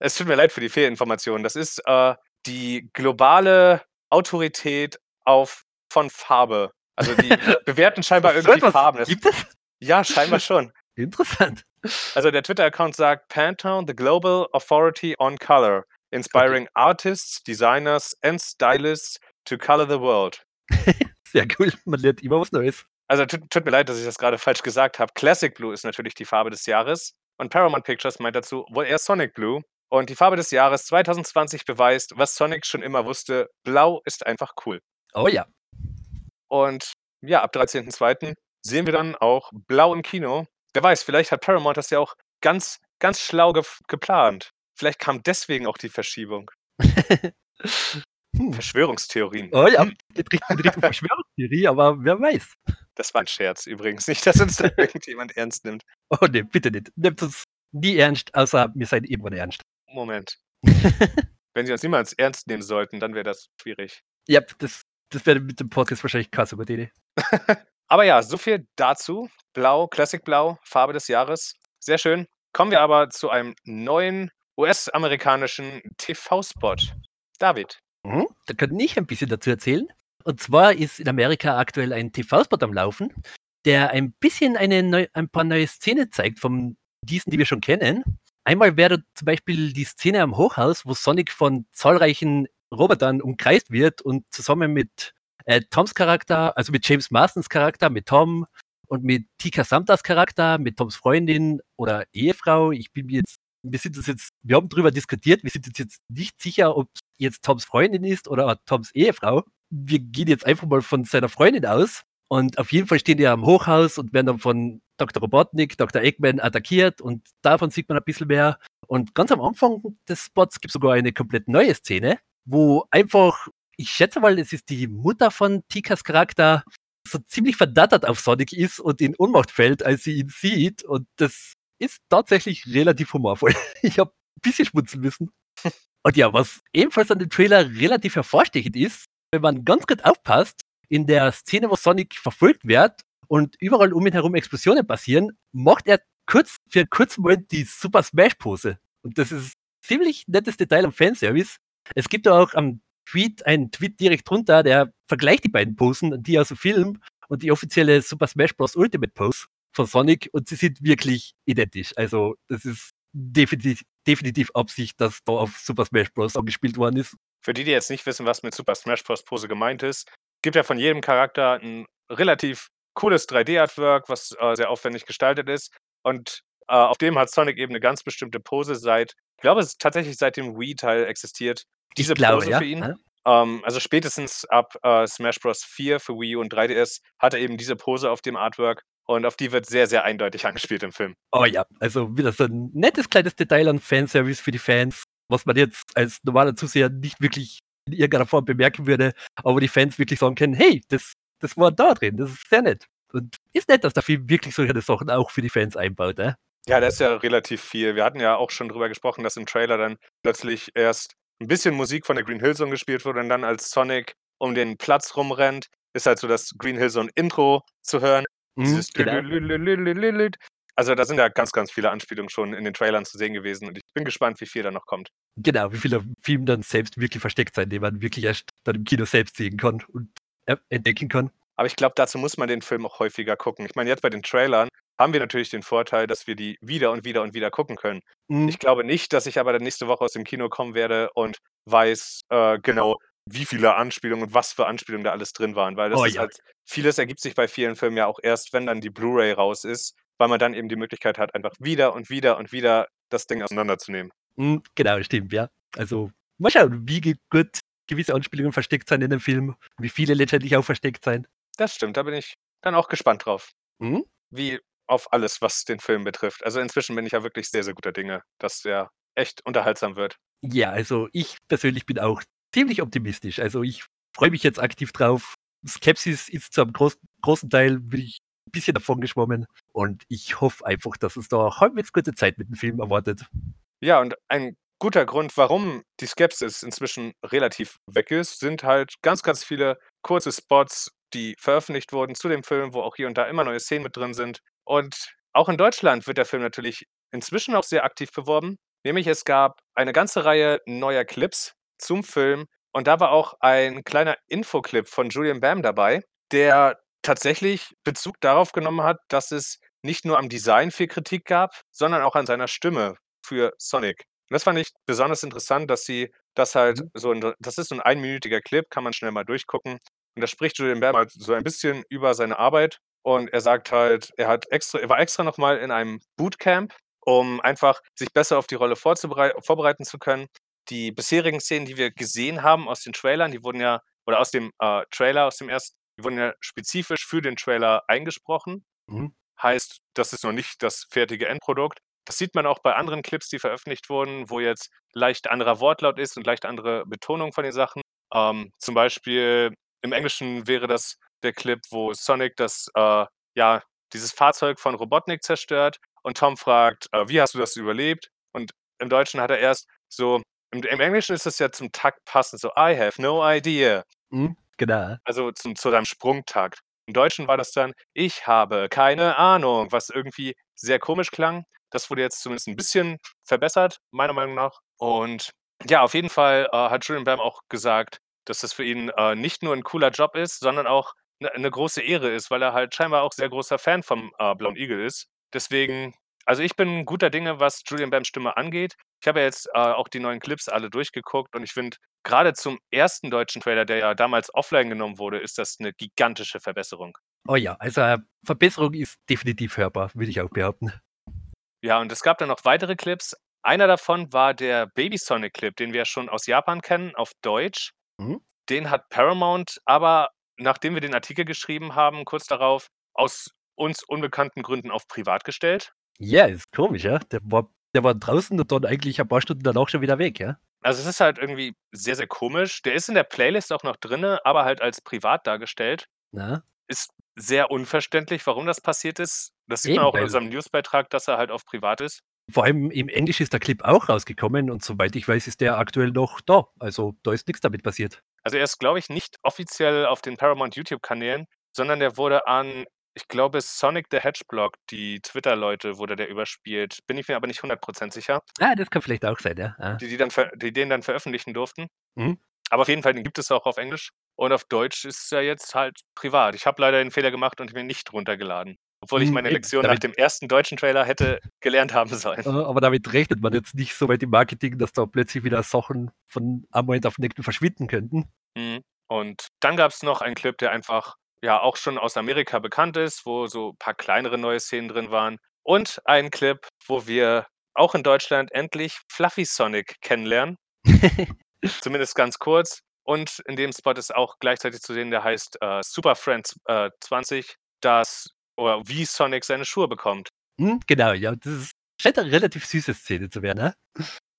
A: es tut mir leid für die Fehlinformation. Das ist äh, die globale Autorität auf, von Farbe. Also die bewerten scheinbar irgendwie
B: was?
A: Farben.
B: Gibt es?
A: Ja, scheinbar schon.
B: Interessant.
A: Also der Twitter-Account sagt Pantown, the global authority on color, inspiring okay. artists, designers and stylists to color the world.
B: Sehr cool, man lernt immer was Neues.
A: Also tut, tut mir leid, dass ich das gerade falsch gesagt habe. Classic Blue ist natürlich die Farbe des Jahres. Und Paramount Pictures meint dazu wohl eher Sonic Blue, und die Farbe des Jahres 2020 beweist, was Sonic schon immer wusste, blau ist einfach cool.
B: Oh ja.
A: Und ja, ab 13.02. sehen wir dann auch blau im Kino. Wer weiß, vielleicht hat Paramount das ja auch ganz, ganz schlau ge geplant. Vielleicht kam deswegen auch die Verschiebung.
B: hm.
A: Verschwörungstheorien.
B: Oh ja,
A: hm.
B: geht Richtung, Verschwörungstheorie, aber wer weiß.
A: Das war ein Scherz übrigens. Nicht, dass uns da irgendjemand ernst nimmt.
B: Oh ne, bitte nicht. Nehmt uns nie ernst, außer mir seid eh irgendwann ernst.
A: Moment. Wenn sie uns niemals ernst nehmen sollten, dann wäre das schwierig.
B: Ja, das, das wäre mit dem Podcast wahrscheinlich krass über die
A: Aber ja, so viel dazu. Blau, Classic Blau, Farbe des Jahres. Sehr schön. Kommen wir aber zu einem neuen US-amerikanischen TV-Spot. David.
B: Mhm. Da kann ich ein bisschen dazu erzählen. Und zwar ist in Amerika aktuell ein TV-Spot am Laufen, der ein bisschen eine neu, ein paar neue Szenen zeigt von diesen, die wir schon kennen. Einmal wäre zum Beispiel die Szene am Hochhaus, wo Sonic von zahlreichen Robotern umkreist wird und zusammen mit äh, Toms Charakter, also mit James Marstons Charakter, mit Tom und mit Tika Samtas Charakter, mit Toms Freundin oder Ehefrau. Ich bin mir jetzt, wir sind uns jetzt, wir haben drüber diskutiert, wir sind uns jetzt nicht sicher, ob jetzt Toms Freundin ist oder Toms Ehefrau. Wir gehen jetzt einfach mal von seiner Freundin aus und auf jeden Fall stehen die ja im Hochhaus und werden dann von Dr. Robotnik, Dr. Eggman attackiert und davon sieht man ein bisschen mehr. Und ganz am Anfang des Spots gibt es sogar eine komplett neue Szene, wo einfach, ich schätze mal, es ist die Mutter von Tikas Charakter, so ziemlich verdattert auf Sonic ist und in Ohnmacht fällt, als sie ihn sieht. Und das ist tatsächlich relativ humorvoll. Ich habe ein bisschen schmunzeln müssen. Und ja, was ebenfalls an dem Trailer relativ hervorstechend ist, wenn man ganz gut aufpasst, in der Szene, wo Sonic verfolgt wird und überall um ihn herum Explosionen passieren, macht er kurz, für einen kurzen Moment die Super Smash-Pose. Und das ist ein ziemlich nettes Detail am Fanservice. Es gibt auch am Tweet einen Tweet direkt drunter, der vergleicht die beiden Posen, die aus dem Film und die offizielle Super Smash Bros. Ultimate Pose von Sonic und sie sind wirklich identisch. Also das ist definitiv, definitiv Absicht, dass da auf Super Smash Bros. angespielt worden ist.
A: Für die, die jetzt nicht wissen, was mit Super Smash Bros. Pose gemeint ist, gibt ja von jedem Charakter ein relativ cooles 3D-Artwork, was äh, sehr aufwendig gestaltet ist. Und äh, auf dem hat Sonic eben eine ganz bestimmte Pose seit, ich glaube, es ist tatsächlich seit dem Wii-Teil existiert, diese
B: glaube,
A: Pose
B: ja.
A: für ihn.
B: Ja.
A: Ähm, also spätestens ab äh, Smash Bros. 4 für Wii und 3DS hat er eben diese Pose auf dem Artwork. Und auf die wird sehr, sehr eindeutig angespielt im Film.
B: Oh ja, also wieder so ein nettes kleines Detail an Fanservice für die Fans, was man jetzt als normaler Zuseher nicht wirklich in irgendeiner Form bemerken würde, aber die Fans wirklich sagen können, hey, das, das war da drin, das ist sehr nett. Und ist nett, dass der Film wirklich solche Sachen auch für die Fans einbaut, ne?
A: Ja, das ist ja relativ viel. Wir hatten ja auch schon drüber gesprochen, dass im Trailer dann plötzlich erst ein bisschen Musik von der Green Hill Zone gespielt wurde und dann als Sonic um den Platz rumrennt, ist halt so das Green Hill Zone Intro zu hören.
B: Mhm, genau.
A: Also
B: da
A: sind ja ganz, ganz viele Anspielungen schon in den Trailern zu sehen gewesen und ich bin gespannt,
B: wie viel da noch kommt. Genau, wie viele Filme dann selbst wirklich versteckt sein, den man wirklich erst dann im Kino selbst sehen kann und entdecken kann.
A: Aber ich glaube, dazu muss man den Film auch häufiger gucken. Ich meine, jetzt bei den Trailern haben wir natürlich den Vorteil, dass wir die wieder und wieder und wieder gucken können.
B: Mhm.
A: Ich glaube nicht, dass ich aber dann nächste Woche aus dem Kino kommen werde und weiß äh, genau, wie viele Anspielungen und was für Anspielungen da alles drin waren, weil das
B: oh,
A: ist
B: ja.
A: halt, vieles ergibt sich bei vielen Filmen ja auch erst, wenn dann die Blu-ray raus ist weil man dann eben die Möglichkeit hat, einfach wieder und wieder und wieder das Ding auseinanderzunehmen.
B: Mhm, genau, stimmt, ja. Also, mal schauen, wie gut gewisse Anspielungen versteckt sein in dem Film, wie viele letztendlich auch versteckt sein.
A: Das stimmt, da bin ich dann auch gespannt drauf.
B: Mhm.
A: Wie auf alles, was den Film betrifft. Also, inzwischen bin ich ja wirklich sehr, sehr guter Dinge, dass der echt unterhaltsam wird.
B: Ja, also ich persönlich bin auch ziemlich optimistisch. Also, ich freue mich jetzt aktiv drauf. Skepsis ist zu einem groß, großen Teil bin ich ein bisschen davon geschwommen. Und ich hoffe einfach, dass es da halbwegs gute Zeit mit dem Film erwartet.
A: Ja, und ein guter Grund, warum die Skepsis inzwischen relativ weg ist, sind halt ganz, ganz viele kurze Spots, die veröffentlicht wurden zu dem Film, wo auch hier und da immer neue Szenen mit drin sind. Und auch in Deutschland wird der Film natürlich inzwischen auch sehr aktiv beworben. Nämlich es gab eine ganze Reihe neuer Clips zum Film und da war auch ein kleiner Infoclip von Julian Bam dabei, der tatsächlich Bezug darauf genommen hat, dass es nicht nur am Design viel Kritik gab, sondern auch an seiner Stimme für Sonic. Und das fand ich besonders interessant, dass sie das halt
B: Mhm.
A: so das ist so 'n einminütiger Clip, kann man schnell mal durchgucken. Und da spricht Julian Bam halt so ein bisschen über seine Arbeit und er sagt halt, er hat extra er war extra noch mal in einem Bootcamp, um einfach sich besser auf die Rolle vorbereiten zu können. Die bisherigen Szenen, die wir gesehen haben aus den Trailern, die wurden ja oder aus dem, äh, Trailer, aus dem ersten, die wurden ja spezifisch für den Trailer eingesprochen.
B: Mhm.
A: Heißt, das ist noch nicht das fertige Endprodukt. Das sieht man auch bei anderen Clips, die veröffentlicht wurden, wo jetzt leicht anderer Wortlaut ist und leicht andere Betonung von den Sachen. Ähm, zum Beispiel im Englischen wäre das der Clip, wo Sonic das, äh ja, dieses Fahrzeug von Robotnik zerstört und Tom fragt: „Äh, wie hast du das überlebt?“ Und im Deutschen hat er erst so im im Englischen ist es ja zum Takt passend, so: „I have no idea.“
B: Mhm. Genau.
A: Also zum zu seinem Sprungtakt. Im Deutschen war das dann: „Ich habe keine Ahnung“, was irgendwie sehr komisch klang. Das wurde jetzt zumindest 'n bisschen verbessert, meiner Meinung nach. Und ja, auf jeden Fall, äh, hat Julian Bam auch gesagt, dass das für ihn, äh, nicht nur 'n cooler Job ist, sondern auch 'ne 'ne große Ehre ist, weil er halt scheinbar auch sehr großer Fan vom, äh, Blauen Igel ist. Deswegen also, ich bin guter Dinge, was Julian Bams Stimme angeht. Ich habe ja jetzt, äh, auch die neuen Clips alle durchgeguckt und ich finde, grade zum ersten deutschen Trailer, der ja damals offline genommen wurde, ist das 'ne gigantische Verbesserung.
B: Oh ja, also, äh, Verbesserung ist definitiv hörbar, würde ich auch behaupten.
A: Ja, und es gab dann noch weitere Clips. Einer davon war der Baby Sonic Clip, den wir ja schon aus Japan kennen, auf Deutsch.
B: Mhm.
A: Den hat Paramount aber, nachdem wir den Artikel geschrieben haben, kurz darauf aus uns unbekannten Gründen auf privat gestellt.
B: Ja, ist komisch, ja? Der war der war draußen und dann eigentlich ein paar Stunden danach schon wieder weg, ja?
A: Also, es ist halt irgendwie sehr, sehr komisch. Der ist in der Playlist auch noch drinnen, aber halt als privat dargestellt.
B: Na?
A: Ist sehr unverständlich, warum das passiert ist. Das sieht man
B: Eben,
A: auch in unserem Newsbeitrag, dass er halt auf privat ist.
B: Vor allem im Englisch ist der Clip auch rausgekommen und soweit ich weiß, ist der aktuell noch da. Also, da ist nix damit passiert.
A: Also, er ist, glaube ich, nicht offiziell auf den Paramount YouTube-Kanälen, sondern der wurde an, ich glaube, Sonic the Hedgehog, die Twitter-Leute, wurde der überspielt. Bin ich mir aber nicht 100 % sicher.
B: Ah, das kann vielleicht auch sein, ja. Ah.
A: Die die dann die den dann veröffentlichen durften.
B: Mhm.
A: Aber auf jeden Fall, den gibt es auch auf Englisch und auf Deutsch ist er jetzt halt privat. Ich habe leider den Fehler gemacht und ihn mir nicht runtergeladen, obwohl ich
B: Hm,
A: meine Lektion nach
B: damit
A: dem ersten deutschen Trailer hätte gelernt haben sollen.
B: Aber damit rechnet man jetzt nicht so weit im Marketing, dass da plötzlich wieder Sachen von einem Moment auf den nächsten verschwinden könnten.
A: Mhm. Und dann gab's noch einen Clip, der einfach, ja, auch schon aus Amerika bekannt ist, wo so paar kleinere neue Szenen drin waren. Und einen Clip, wo wir auch in Deutschland endlich Fluffy Sonic kennenlernen. Zumindest ganz kurz. Und in dem Spot ist auch gleichzeitig zu sehen, der heißt, äh, Super Friends, äh, 20, das oder wie Sonic seine Schuhe bekommt.
B: Mhm, genau, ja, das ist scheint 'ne relativ süße Szene zu werden, ne?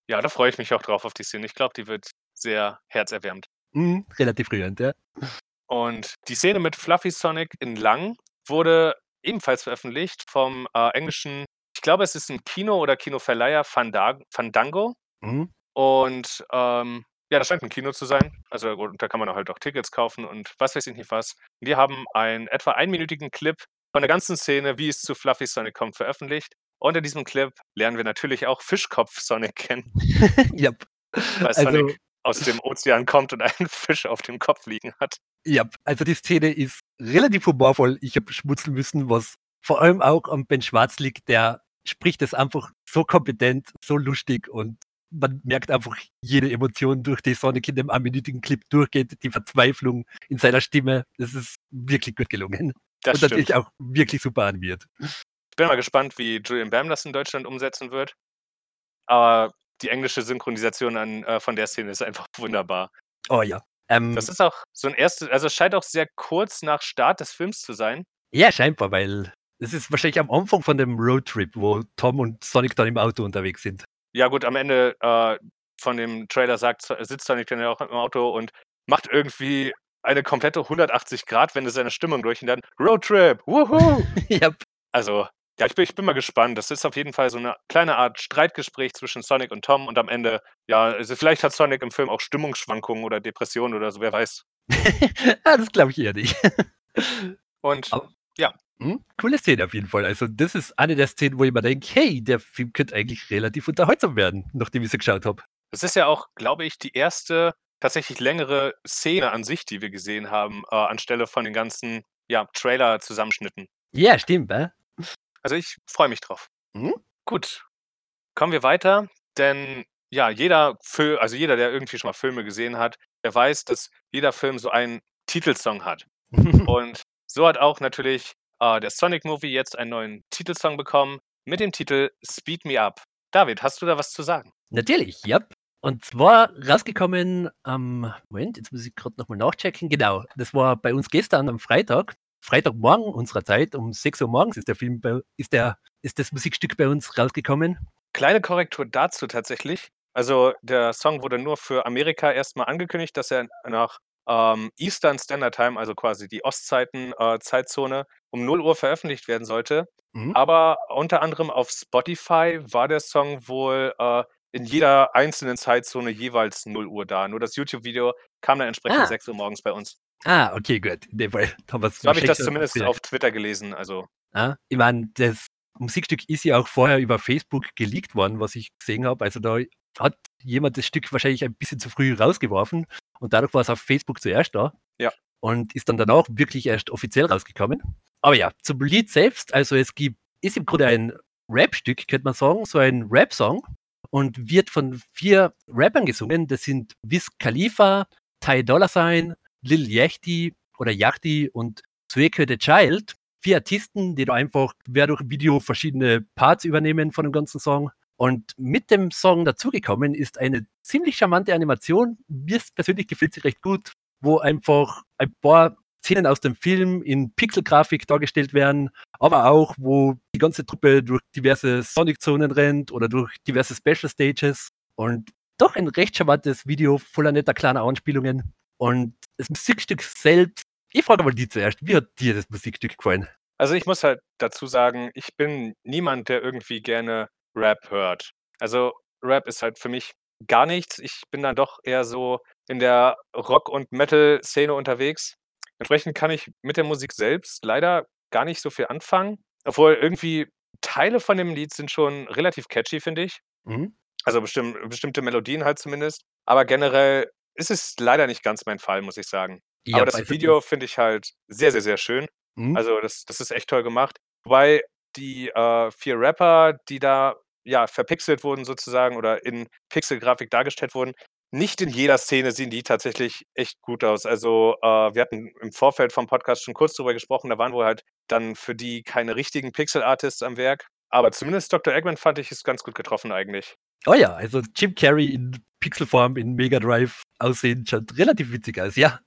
A: Ja, da freue ich mich auch drauf auf die Szene. Ich glaube, die wird sehr herzerwärmend.
B: Mhm, relativ rührend, ja.
A: Und die Szene mit Fluffy Sonic in lang wurde ebenfalls veröffentlicht vom, äh, englischen ich glaube, es ist 'n Kino oder Kinoverleiher Fandango.
B: Mhm.
A: Und, ähm, ja, das scheint 'n Kino zu sein. Also, und da kann man halt auch Tickets kaufen und was weiß ich nicht was. Die haben einen etwa einminütigen Clip von der ganzen Szene, wie es zu Fluffy Sonic kommt, veröffentlicht. Und in diesem Clip lernen wir natürlich auch Fischkopf Sonic kennen.
B: Jap.
A: Weil
B: Also
A: Sonic aus dem Ozean kommt und einen Fisch auf dem Kopf liegen hat.
B: Jap, also die Szene ist relativ humorvoll. Ich habe schmunzeln müssen, was vor allem auch am Ben Schwarz liegt, der spricht es einfach so kompetent, so lustig und man merkt einfach jede Emotion, durch die Sonic in dem einminütigen Clip durchgeht, die Verzweiflung in seiner Stimme. Das ist wirklich gut gelungen.
A: Das
B: und natürlich auch wirklich super animiert.
A: Ich bin mal gespannt, wie Julian Bam das in Deutschland umsetzen wird. Aber die englische Synchronisation an äh, von der Szene ist einfach wunderbar.
B: Oh ja. Ähm,
A: Das ist auch so 'n erstes also, es scheint auch sehr kurz nach Start des Films zu sein.
B: ja, scheinbar, weil es ist wahrscheinlich am Anfang von dem Roadtrip, wo Tom und Sonic dann im Auto unterwegs sind.
A: Ja gut, am Ende, äh, von dem Trailer sagt sitzt Sonic dann ja auch im Auto und macht irgendwie eine komplette 180-Grad-Wende seiner Stimmung durch und dann Roadtrip, wuhu!
B: Yep.
A: Also, ja, ich bin, ich bin mal gespannt. Das ist auf jeden Fall so eine kleine Art Streitgespräch zwischen Sonic und Tom und am Ende, ja, also vielleicht hat Sonic im Film auch Stimmungsschwankungen oder Depressionen oder so, wer weiß.
B: ah, das glaube ich eher nicht.
A: Und
B: Aber-
A: ja,
B: Hm, coole Szene auf jeden Fall. Also, das ist eine der Szenen, wo ich mir denke, hey, der Film könnte eigentlich relativ unterhaltsam werden, nachdem ich sie geschaut habe.
A: das ist ja auch, glaube ich, die erste tatsächlich längere Szene an sich, die wir gesehen haben, äh, anstelle von den ganzen, ja, Trailer-Zusammenschnitten.
B: Ja, stimmt, äh?
A: Also, ich freue mich drauf.
B: Mhm.
A: Gut, kommen wir weiter, denn ja, jeder Film, also jeder, der irgendwie schon mal Filme gesehen hat, der weiß, dass jeder Film so einen Titelsong hat. Und so hat auch natürlich äh, der Sonic Movie jetzt einen neuen Titelsong bekommen mit dem Titel Speed Me Up. David, hast du da was zu sagen?
B: Natürlich, ja. Und zwar rausgekommen am, Moment, jetzt muss ich gerade nochmal nachchecken. Genau, das war bei uns gestern am Freitag, Freitagmorgen unserer Zeit, um 6 Uhr morgens ist der Film, bei, ist, der, ist das Musikstück bei uns rausgekommen.
A: Kleine Korrektur dazu tatsächlich. Also der Song wurde nur für Amerika erstmal angekündigt, dass er nach ähm, Eastern Standard Time, also quasi die Ostzeiten, äh, Zeitzone, um 0 Uhr veröffentlicht werden sollte.
B: Mhm.
A: Aber unter anderem auf Spotify war der Song wohl äh, in jeder einzelnen Zeitzone jeweils 0 Uhr da. Nur das YouTube-Video kam dann entsprechend
B: Ah.
A: 6 Uhr morgens bei uns.
B: Ah, okay, gut. In dem Fall haben
A: So habe ich das zumindest auf Twitter gelesen. Also
B: Ja, ich meine, das Musikstück ist ja auch vorher über Facebook geleakt worden, was ich gesehen habe. Also da hat jemand das Stück wahrscheinlich ein bisschen zu früh rausgeworfen und dadurch war es auf Facebook zuerst da.
A: Ja.
B: Und ist dann danach wirklich erst offiziell rausgekommen. Aber ja, zum Lied selbst, also es gibt, ist im Grunde ein Rap-Stück, könnte man sagen, so ein Rap-Song und wird von vier Rappern gesungen. Das sind Wiz Khalifa, Ty Dolla Sign, Lil Yachty oder Yachty und Sueke the Child vier Artisten, die da einfach quer durch Video verschiedene Parts übernehmen von dem ganzen Song. Und mit dem Song dazugekommen ist eine ziemlich charmante Animation. Mir persönlich gefällt sie recht gut, wo einfach ein paar Szenen aus dem Film in Pixelgrafik dargestellt werden, aber auch, wo die ganze Truppe durch diverse Sonic-Zonen rennt oder durch diverse Special Stages. Und doch ein recht charmantes Video voller netter kleiner Anspielungen. Und das Musikstück selbst, ich frage mal die zuerst, wie hat dir das Musikstück gefallen?
A: Also ich muss halt dazu sagen, ich bin niemand, der irgendwie gerne Rap hört. Also Rap ist halt für mich gar nichts. Ich bin dann doch eher so in der Rock- und Metal-Szene unterwegs. Entsprechend kann ich mit der Musik selbst leider gar nicht so viel anfangen. Obwohl irgendwie Teile von dem Lied sind schon relativ catchy, finde ich.
B: Mhm.
A: Also bestimm bestimmte Melodien halt zumindest. Aber generell ist es leider nicht ganz mein Fall, muss ich sagen.
B: Ja,
A: Aber das Video finde ich halt sehr, sehr, sehr schön.
B: Mhm.
A: Also das, das ist echt toll gemacht. Wobei die äh, vier Rapper, die da ja verpixelt wurden sozusagen oder in Pixelgrafik dargestellt wurden, nicht in jeder Szene sehen die tatsächlich echt gut aus. Also äh, wir hatten im Vorfeld vom Podcast schon kurz drüber gesprochen, da waren wohl halt dann für die keine richtigen Pixel-Artists am Werk. Aber zumindest Dr. Eggman fand ich es ganz gut getroffen eigentlich.
B: Oh ja, also Jim Carrey in Pixelform in Mega Drive aussehen schaut relativ witzig aus, ja.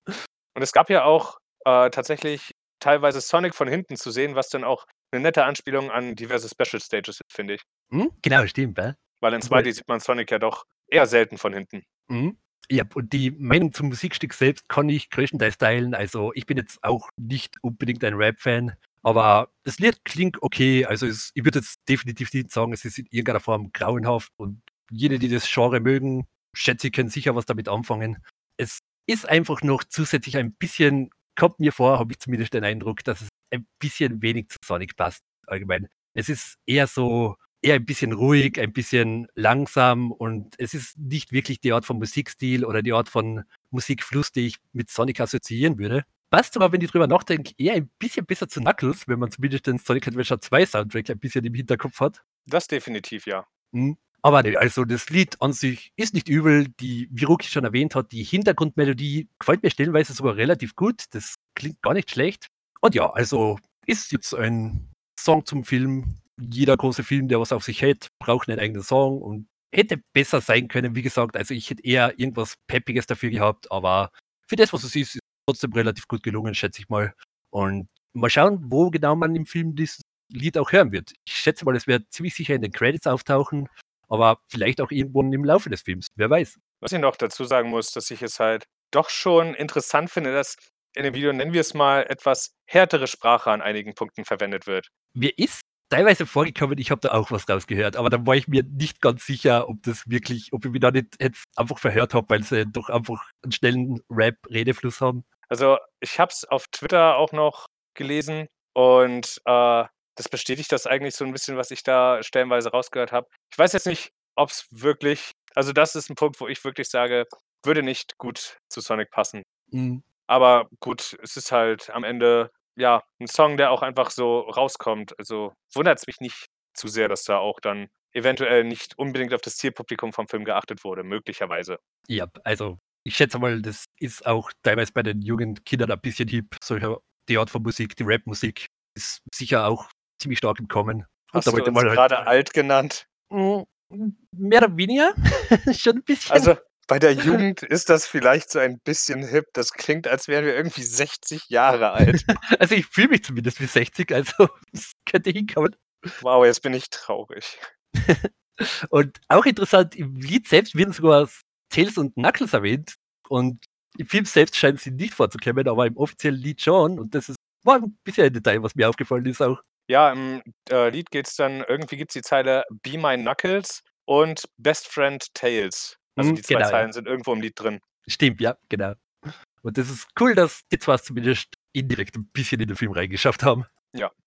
A: Und es gab ja auch äh, tatsächlich teilweise Sonic von hinten zu sehen, was dann auch eine nette Anspielung an diverse Special Stages ist, finde ich.
B: Mhm, genau, stimmt, äh?
A: Weil in
B: Wobei-
A: 2D sieht man Sonic ja doch eher selten von hinten.
B: Mhm. Ja, und die Meinung zum Musikstück selbst kann ich größtenteils teilen. Also ich bin jetzt auch nicht unbedingt ein Rap-Fan, aber das Lied klingt okay. Also es, ich würde jetzt definitiv nicht sagen, es ist in irgendeiner Form grauenhaft und jene, die das Genre mögen, schätze ich, können sicher was damit anfangen. Es ist einfach noch zusätzlich ein bisschen, kommt mir vor, habe ich zumindest den Eindruck, dass es ein bisschen wenig zu Sonic passt, allgemein. Es ist eher so, eher ein bisschen ruhig, ein bisschen langsam und es ist nicht wirklich die Art von Musikstil oder die Art von Musikfluss, die ich mit Sonic assoziieren würde. Passt sogar, wenn ich drüber nachdenke, eher ein bisschen besser zu Knuckles, wenn man zumindest den Sonic Adventure 2 Soundtrack ein bisschen im Hinterkopf hat.
A: Das definitiv, ja.
B: Mhm. Aber nee, also das Lied an sich ist nicht übel. Die, wie Ruki schon erwähnt hat, die Hintergrundmelodie gefällt mir stellenweise sogar relativ gut. Das klingt gar nicht schlecht. Und ja, also ist jetzt ein Song zum Film. Jeder große Film, der was auf sich hält, braucht einen eigenen Song und hätte besser sein können. Wie gesagt, also ich hätte eher irgendwas Peppiges dafür gehabt, aber für das, was es ist, ist es trotzdem relativ gut gelungen, schätze ich mal. Und mal schauen, wo genau man im Film dieses Lied auch hören wird. Ich schätze mal, es wird ziemlich sicher in den Credits auftauchen, aber vielleicht auch irgendwo im Laufe des Films. Wer weiß.
A: Was ich noch dazu sagen muss, dass ich es halt doch schon interessant finde, dass in dem Video, nennen wir es mal, etwas härtere Sprache an einigen Punkten verwendet wird.
B: Mir ist teilweise vorgekommen, ich habe da auch was rausgehört, aber da war ich mir nicht ganz sicher, ob das wirklich, ob ich mich da nicht jetzt einfach verhört habe, weil sie doch einfach einen schnellen Rap-Redefluss haben.
A: Also ich habe es auf Twitter auch noch gelesen und äh, das bestätigt das eigentlich so ein bisschen, was ich da stellenweise rausgehört habe. Ich weiß jetzt nicht, ob es wirklich, also das ist ein Punkt, wo ich wirklich sage, würde nicht gut zu Sonic passen.
B: Mhm.
A: Aber gut, es ist halt am Ende, ja, ein Song, der auch einfach so rauskommt. Also wundert es mich nicht zu sehr, dass da auch dann eventuell nicht unbedingt auf das Zielpublikum vom Film geachtet wurde, möglicherweise.
B: Ja, also ich schätze mal, das ist auch teilweise bei den jungen Kindern ein bisschen hip, solcher die Art von Musik, die Rap-Musik ist sicher auch ziemlich stark im Kommen.
A: Hast du uns gerade halt alt genannt?
B: Mm, mehr oder weniger, schon ein bisschen.
A: Also bei der Jugend ist das vielleicht so ein bisschen hip. Das klingt, als wären wir irgendwie 60 Jahre alt.
B: Also ich fühle mich zumindest wie 60, also das könnte hinkommen.
A: Wow, jetzt bin ich traurig.
B: Und auch interessant, im Lied selbst werden sogar Tails und Knuckles erwähnt. Und im Film selbst scheint sie nicht vorzukommen, aber im offiziellen Lied schon. Und das ist, war ein bisschen ein Detail, was mir aufgefallen ist auch.
A: Ja, im äh, Lied geht es dann, irgendwie gibt es die Zeile Be My Knuckles und Best Friend Tails. Also
B: Mhm,
A: die zwei
B: genau, ja.
A: Zeilen sind irgendwo im Lied drin.
B: Stimmt, ja, genau. Und das ist cool, dass die zwei es zumindest indirekt ein bisschen in den Film reingeschafft haben.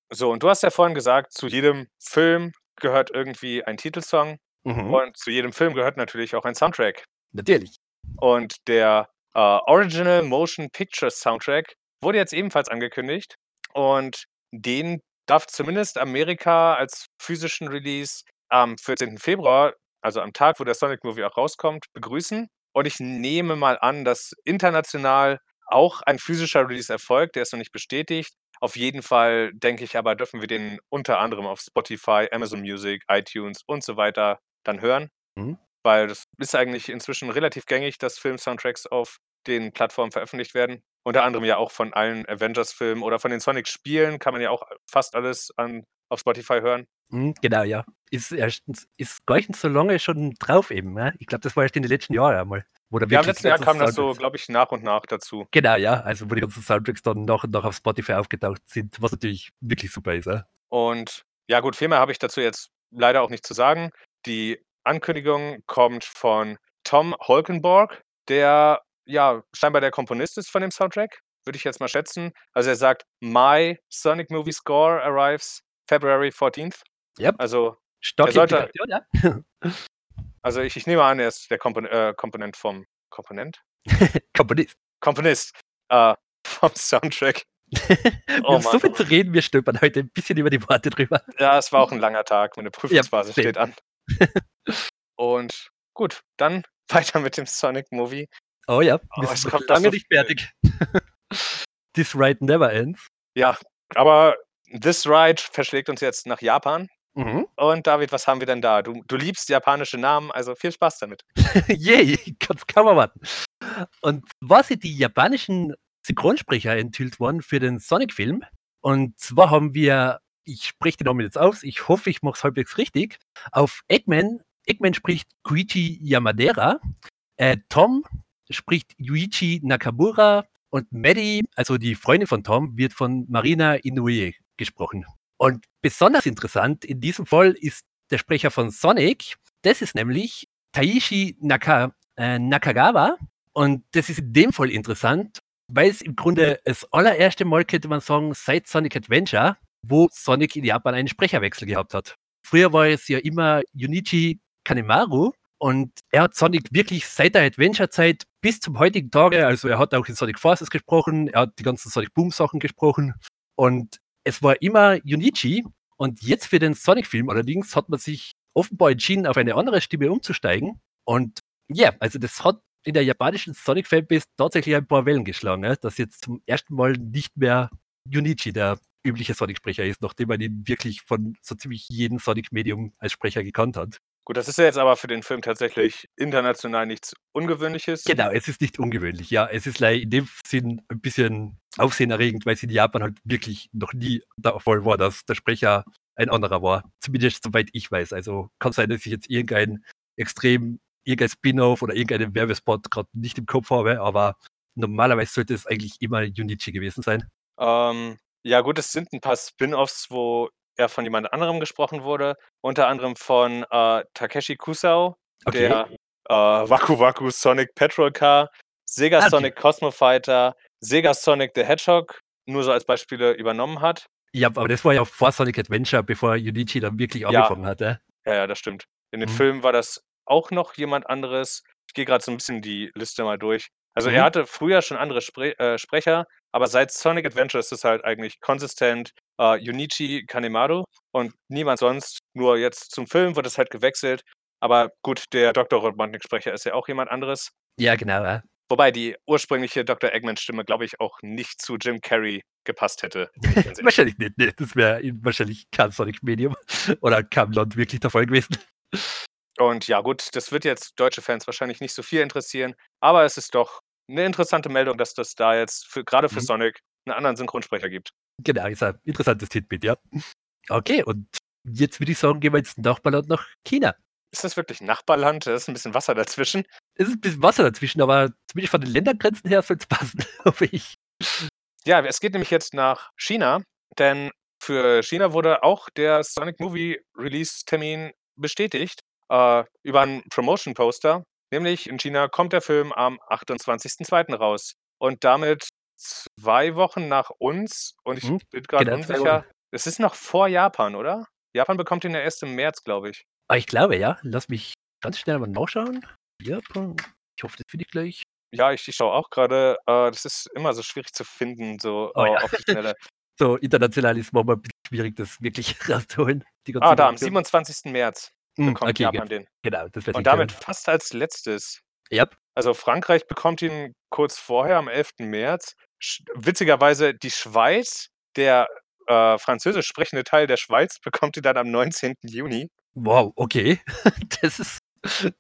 A: So, und du hast ja vorhin gesagt, zu jedem Film gehört irgendwie ein Titelsong
B: Mhm.
A: und zu jedem Film gehört natürlich auch ein Soundtrack.
B: Natürlich.
A: Und der äh, Original Motion Picture Soundtrack wurde jetzt ebenfalls angekündigt und den darf zumindest Amerika als physischen Release am 14. Februar, also am Tag, wo der Sonic Movie auch rauskommt, begrüßen. Und ich nehme mal an, dass international auch ein physischer Release erfolgt. Der ist noch nicht bestätigt. Auf jeden Fall denke ich aber, dürfen wir den unter anderem auf Spotify, Amazon Music, iTunes und so weiter dann hören.
B: Mhm.
A: Weil das ist eigentlich inzwischen relativ gängig, dass Film-Soundtracks auf den Plattformen veröffentlicht werden. Unter anderem ja auch von allen Avengers-Filmen oder von den Sonic-Spielen kann man ja auch fast alles an, auf Spotify hören.
B: Mhm, genau, ja. Ist erstens, ist gar nicht so lange schon drauf eben. Ja? Ich glaube, das war erst in den letzten Jahren einmal. Wo
A: Ja, im letzten Jahr kam das so, glaube ich, nach und nach dazu.
B: Genau, ja. Also wo die ganzen Soundtracks dann nach und nach auf Spotify aufgetaucht sind, was natürlich wirklich super ist. Ja?
A: Und ja, gut, viel mehr habe ich dazu jetzt leider auch nicht zu sagen. Die Ankündigung kommt von Tom Holkenborg, der ja scheinbar der Komponist ist von dem Soundtrack, würde ich jetzt mal schätzen. Also er sagt, My Sonic Movie Score arrives February 14th.
B: Yep.
A: Also,
B: Starke
A: Er sollte-
B: ja.
A: also ich, ich nehme an, er ist der Kompon äh, Komponent vom Komponent?
B: Komponist.
A: Komponist äh, vom Soundtrack.
B: Wir
A: Oh
B: haben so
A: Mann.
B: viel zu reden, wir stolpern heute ein bisschen über die Worte drüber.
A: Ja, es war auch ein langer Tag. Meine Prüfungsphase
B: same.
A: steht an. Und gut, dann weiter mit dem Sonic Movie.
B: Oh ja,
A: Oh, es kommt
B: lange nicht fertig. This ride never ends.
A: Ja, aber This Ride verschlägt uns jetzt nach Japan.
B: Mhm.
A: Und David, was haben wir denn da? Du, du liebst japanische Namen, also viel Spaß damit.
B: Yay, kann's kaum erwarten. Und zwar sind die japanischen Synchronsprecher enthüllt worden für den Sonic-Film. Und zwar haben wir, ich spreche den Namen jetzt aus, ich hoffe, ich mache es halbwegs richtig. Auf Eggman, Eggman spricht Koichi Yamadera, äh, Tom spricht Yuichi Nakamura und Maddie, also die Freundin von Tom, wird von Marina Inoue gesprochen. Und besonders interessant in diesem Fall ist der Sprecher von Sonic. Das ist nämlich Taishi Naka, äh, Nakagawa. Und das ist in dem Fall interessant, weil es im Grunde das allererste Mal, könnte man sagen, seit Sonic Adventure, wo Sonic in Japan einen Sprecherwechsel gehabt hat. Früher war es ja immer Junichi Kanemaru und er hat Sonic wirklich seit der Adventure-Zeit bis zum heutigen Tage, also er hat auch in Sonic Forces gesprochen, er hat die ganzen Sonic Boom-Sachen gesprochen. Und es war immer Junichi. Und jetzt für den Sonic-Film allerdings hat man sich offenbar entschieden, auf eine andere Stimme umzusteigen. Und ja, also das hat in der japanischen Sonic-Fanbase tatsächlich ein paar Wellen geschlagen, dass jetzt zum ersten Mal nicht mehr Junichi der übliche Sonic-Sprecher ist, nachdem man ihn wirklich von so ziemlich jedem Sonic-Medium als Sprecher gekannt hat.
A: Gut, das ist ja jetzt aber für den Film tatsächlich international nichts Ungewöhnliches.
B: Genau, es ist nicht ungewöhnlich. Ja, es ist leider in dem Sinn ein bisschen aufsehenerregend, weil es in Japan halt wirklich noch nie der Fall war, dass der Sprecher ein anderer war. Zumindest soweit ich weiß. Also kann sein, dass ich jetzt irgendein extrem, irgendein Spin-off oder irgendeinen Werbespot gerade nicht im Kopf habe, aber normalerweise sollte es eigentlich immer Junichi gewesen sein.
A: Ähm, ja gut, es sind ein paar Spin-offs, wo er von jemand anderem gesprochen wurde, unter anderem von, äh, Takeshi Kusao,
B: Okay.
A: der, äh, Waku Waku Sonic Patrol Car, Sega
B: Ah, okay.
A: Sonic Cosmo Fighter, Sega Sonic the Hedgehog nur so als Beispiele übernommen hat.
B: Ja, aber das war ja vor Sonic Adventure, bevor Junichi dann wirklich
A: Ja.
B: angefangen hat, ja?
A: Ja, ja, das stimmt. In den
B: Mhm.
A: Filmen war das auch noch jemand anderes. Ich gehe grad so 'n bisschen die Liste mal durch. Also, er
B: Mhm.
A: hatte früher schon andere Spre äh, Sprecher, aber seit Sonic Adventure ist es halt eigentlich konsistent, äh, Junichi Kanemaru und niemand sonst. Nur jetzt zum Film wird es halt gewechselt. Aber gut, der Dr. Robotnik-Sprecher ist ja auch jemand anderes.
B: Ja, genau, ja.
A: Wobei die ursprüngliche Dr. Eggman-Stimme, glaube ich, auch nicht zu Jim Carrey gepasst hätte.
B: Wahrscheinlich nicht, ne. Das wäre wahrscheinlich kein Sonic Medium oder kein Land wirklich der Fall gewesen.
A: Und ja gut, das wird jetzt deutsche Fans wahrscheinlich nicht so viel interessieren, aber es ist doch 'ne interessante Meldung, dass das da jetzt für grade für
B: Mhm.
A: Sonic 'n anderen Synchronsprecher gibt.
B: Genau, ist ein interessantes Titbit, ja. Okay, und jetzt würde ich sagen, gehen wir ins Nachbarland nach China.
A: Ist das wirklich Nachbarland? Da ist 'n bisschen Wasser dazwischen.
B: Es ist 'n bisschen Wasser dazwischen, aber zumindest von den Ländergrenzen her soll's passen, hoffe ich.
A: Ja, es geht nämlich jetzt nach China, denn für China wurde auch der Sonic Movie Release-Termin bestätigt, äh, über 'n Promotion-Poster. Nämlich in China kommt der Film am 28.2. raus und damit 2 Wochen nach uns und ich
B: Mhm,
A: bin grad
B: genau, 2
A: unsicher. Es ist noch vor Japan, oder? Japan bekommt ihn ja erst im März, glaube ich.
B: Ah, ich glaube, ja. Lass mich ganz schnell mal nachschauen. Japan. Ich hoffe, das finde ich gleich.
A: Ja, ich ich schaue auch grade. Äh, das ist immer so schwierig zu finden, so,
B: Oh
A: äh,
B: ja.
A: auf die Schnelle.
B: So international ist manchmal 'n bisschen schwierig, das wirklich rauszuholen,
A: Ah, da, am
B: Informationen.
A: 27. März
B: Hm,
A: bekommt
B: okay,
A: Japan
B: gut.
A: den.
B: Genau, das
A: Und damit
B: hören.
A: fast als Letztes.
B: Jap.
A: Also, Frankreich bekommt ihn kurz vorher, am 11. März. Sch witzigerweise die Schweiz, der, äh, französisch sprechende Teil der Schweiz bekommt ihn dann am 19. Juni.
B: Wow, okay. Das ist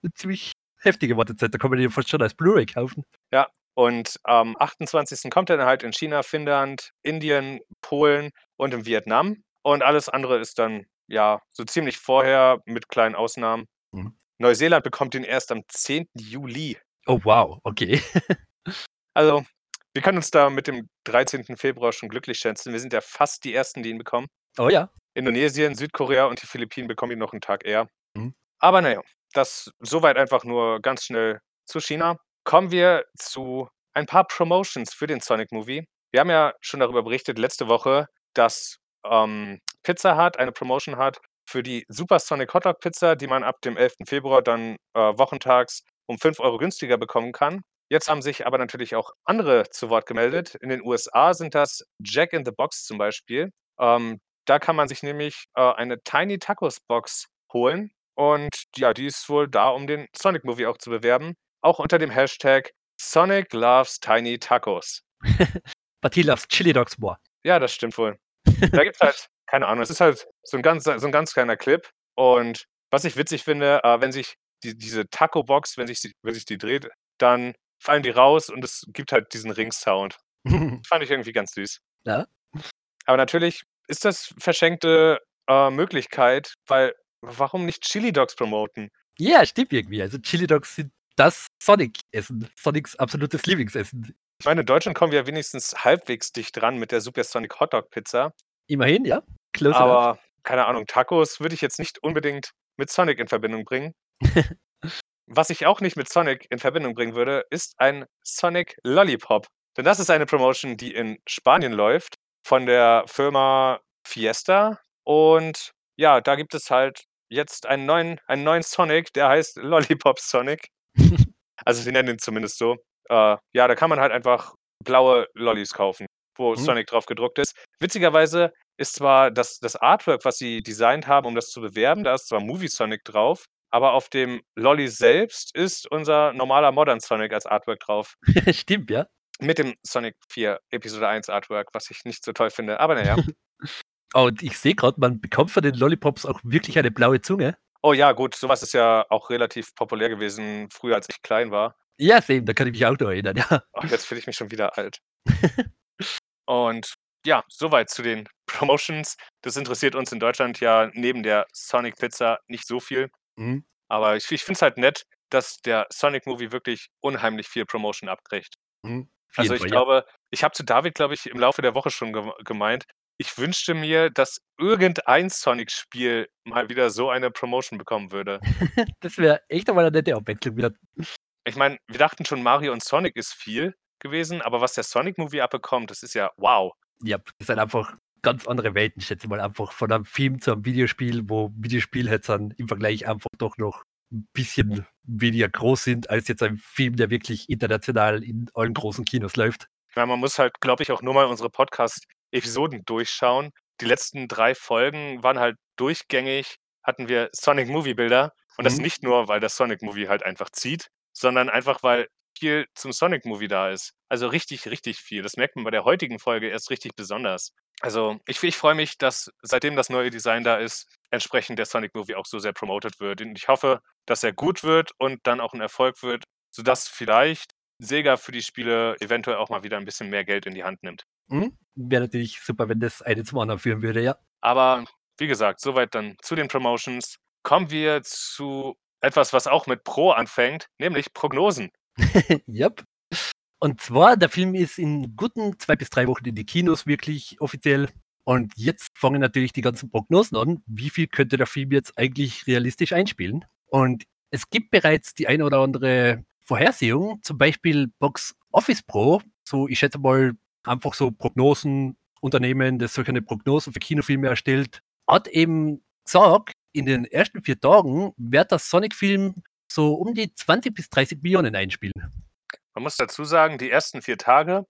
B: 'ne ziemlich heftige Wartezeit. Da kann man den ja fast schon als Blu-ray kaufen.
A: Ja, und am 28. kommt er dann halt in China, Finnland, Indien, Polen und in Vietnam. Und alles andere ist dann, ja, so ziemlich vorher mit kleinen Ausnahmen.
B: Mhm.
A: Neuseeland bekommt ihn erst am 10. Juli.
B: Oh wow, okay.
A: Also, wir können uns da mit dem 13. Februar schon glücklich schätzen. Wir sind ja fast die Ersten, die ihn bekommen.
B: Oh ja.
A: Indonesien, Südkorea und die Philippinen bekommen ihn noch 'n Tag eher.
B: Mhm.
A: Aber na ja, das soweit einfach nur ganz schnell zu China. Kommen wir zu ein paar Promotions für den Sonic Movie. Wir haben ja schon darüber berichtet letzte Woche, dass, ähm, Pizza Hut eine Promotion hat für die Super Sonic Hotdog Pizza, die man ab dem 11. Februar dann, äh, wochentags um 5 € günstiger bekommen kann. Jetzt haben sich aber natürlich auch andere zu Wort gemeldet. In den USA sind das Jack in the Box zum Beispiel. Ähm, da kann man sich nämlich, äh, eine Tiny Tacos Box holen und ja, die ist wohl da, um den Sonic Movie auch zu bewerben, auch unter dem Hashtag Sonic loves Tiny Tacos.
B: But he loves Chili Dogs more.
A: Ja, das stimmt wohl. Da gibt's halt keine Ahnung, es ist halt so 'n ganz so 'n ganz kleiner Clip und was ich witzig finde, äh, wenn sich die diese Taco Box, wenn sich wenn sich die dreht, dann fallen die raus und es gibt halt diesen Ring-Sound. Fand ich irgendwie ganz süß.
B: Ja.
A: Aber natürlich ist das verschenkte, äh, Möglichkeit, weil warum nicht Chili Dogs promoten?
B: Ja, stimmt irgendwie. Also, Chili Dogs sind das Sonic-Essen, Sonics absolutes Lieblingsessen.
A: Ich meine, in Deutschland kommen wir ja wenigstens halbwegs dicht dran mit der Super Sonic Hotdog Pizza.
B: Immerhin, ja. Close enough.
A: Aber keine Ahnung, Tacos würde ich jetzt nicht unbedingt mit Sonic in Verbindung bringen. Was ich auch nicht mit Sonic in Verbindung bringen würde, ist ein Sonic Lollipop. Denn das ist eine Promotion, die in Spanien läuft von der Firma Fiesta. Und ja, da gibt es halt jetzt einen neuen einen neuen Sonic, der heißt Lollipop Sonic. Also, sie nennen ihn zumindest so. Äh, ja, da kann man halt einfach blaue Lollis kaufen, wo
B: Mhm.
A: Sonic drauf gedruckt ist. Witzigerweise ist zwar das das Artwork, was sie designt haben, um das zu bewerben da ist zwar Movie Sonic drauf, aber auf dem Lolli selbst ist unser normaler Modern Sonic als Artwork drauf.
B: Stimmt, ja.
A: Mit dem Sonic 4 Episode 1 Artwork, was ich nicht so toll finde, aber na ja.
B: Und ich sehe grad, man bekommt von den Lollipops auch wirklich eine blaue Zunge.
A: Oh ja, gut, so was ist ja auch relativ populär gewesen früher, als ich klein war.
B: Ja, same, da kann ich mich auch noch erinnern, ja.
A: Ach, jetzt fühle ich mich schon wieder alt. Und ja, soweit zu den Promotions. Das interessiert uns in Deutschland ja neben der Sonic Pizza nicht so viel.
B: Mhm.
A: Aber ich ich finde es halt nett, dass der Sonic Movie wirklich unheimlich viel Promotion abkriegt.
B: Mhm.
A: Also, ich glaube ich habe zu David, glaube ich, im Laufe der Woche schon gem gemeint, ich wünschte mir, dass irgendein Sonic-Spiel mal wieder so eine Promotion bekommen würde.
B: Das wäre echt einmal 'ne nette Abwechslung wieder.
A: Ich meine, wir dachten schon, Mario und Sonic ist viel gewesen, aber was der Sonic Movie abbekommt, das ist ja wow.
B: Ja, das sind einfach ganz andere Welten, schätze ich mal einfach von einem Film zu einem Videospiel, wo Videospiele jetzt dann im Vergleich einfach doch noch 'n bisschen weniger groß sind als jetzt ein Film, der wirklich international in allen großen Kinos läuft.
A: Ja, man muss halt, glaube ich, auch nur mal unsere Podcast-Episoden durchschauen. Die letzten 3 Folgen waren halt durchgängig hatten wir Sonic Movie Bilder und das
B: Mhm.
A: nicht nur, weil der Sonic Movie halt einfach zieht, sondern einfach, weil viel zum Sonic Movie da ist. Also, richtig, richtig viel. Das merkt man bei der heutigen Folge erst richtig besonders. Also, ich ich freue mich, dass seitdem das neue Design da ist, entsprechend der Sonic Movie auch so sehr promoted wird. Und ich hoffe, dass er gut wird und dann auch 'n Erfolg wird, sodass vielleicht Sega für die Spiele eventuell auch mal wieder 'n bisschen mehr Geld in die Hand nimmt.
B: Mhm. Wäre natürlich super, wenn das eine zum anderen führen würde, ja.
A: Aber wie gesagt, soweit dann zu den Promotions. Kommen wir zu etwas, was auch mit Pro anfängt, nämlich Prognosen.
B: Jap. Und zwar, der Film ist in guten 2 bis 3 Wochen in die Kinos wirklich offiziell. Und jetzt fangen natürlich die ganzen Prognosen an. Wie viel könnte der Film jetzt eigentlich realistisch einspielen? Und es gibt bereits die eine oder andere Vorhersehung, zum Beispiel Box Office Pro. So, ich schätze mal, einfach so Prognosenunternehmen, das solche Prognosen für Kinofilme erstellt, hat eben gesagt, in den ersten 4 Tagen wird der Sonic-Film so um die 20 bis 30 Millionen einspielen.
A: Man muss dazu sagen, die ersten 4 Tage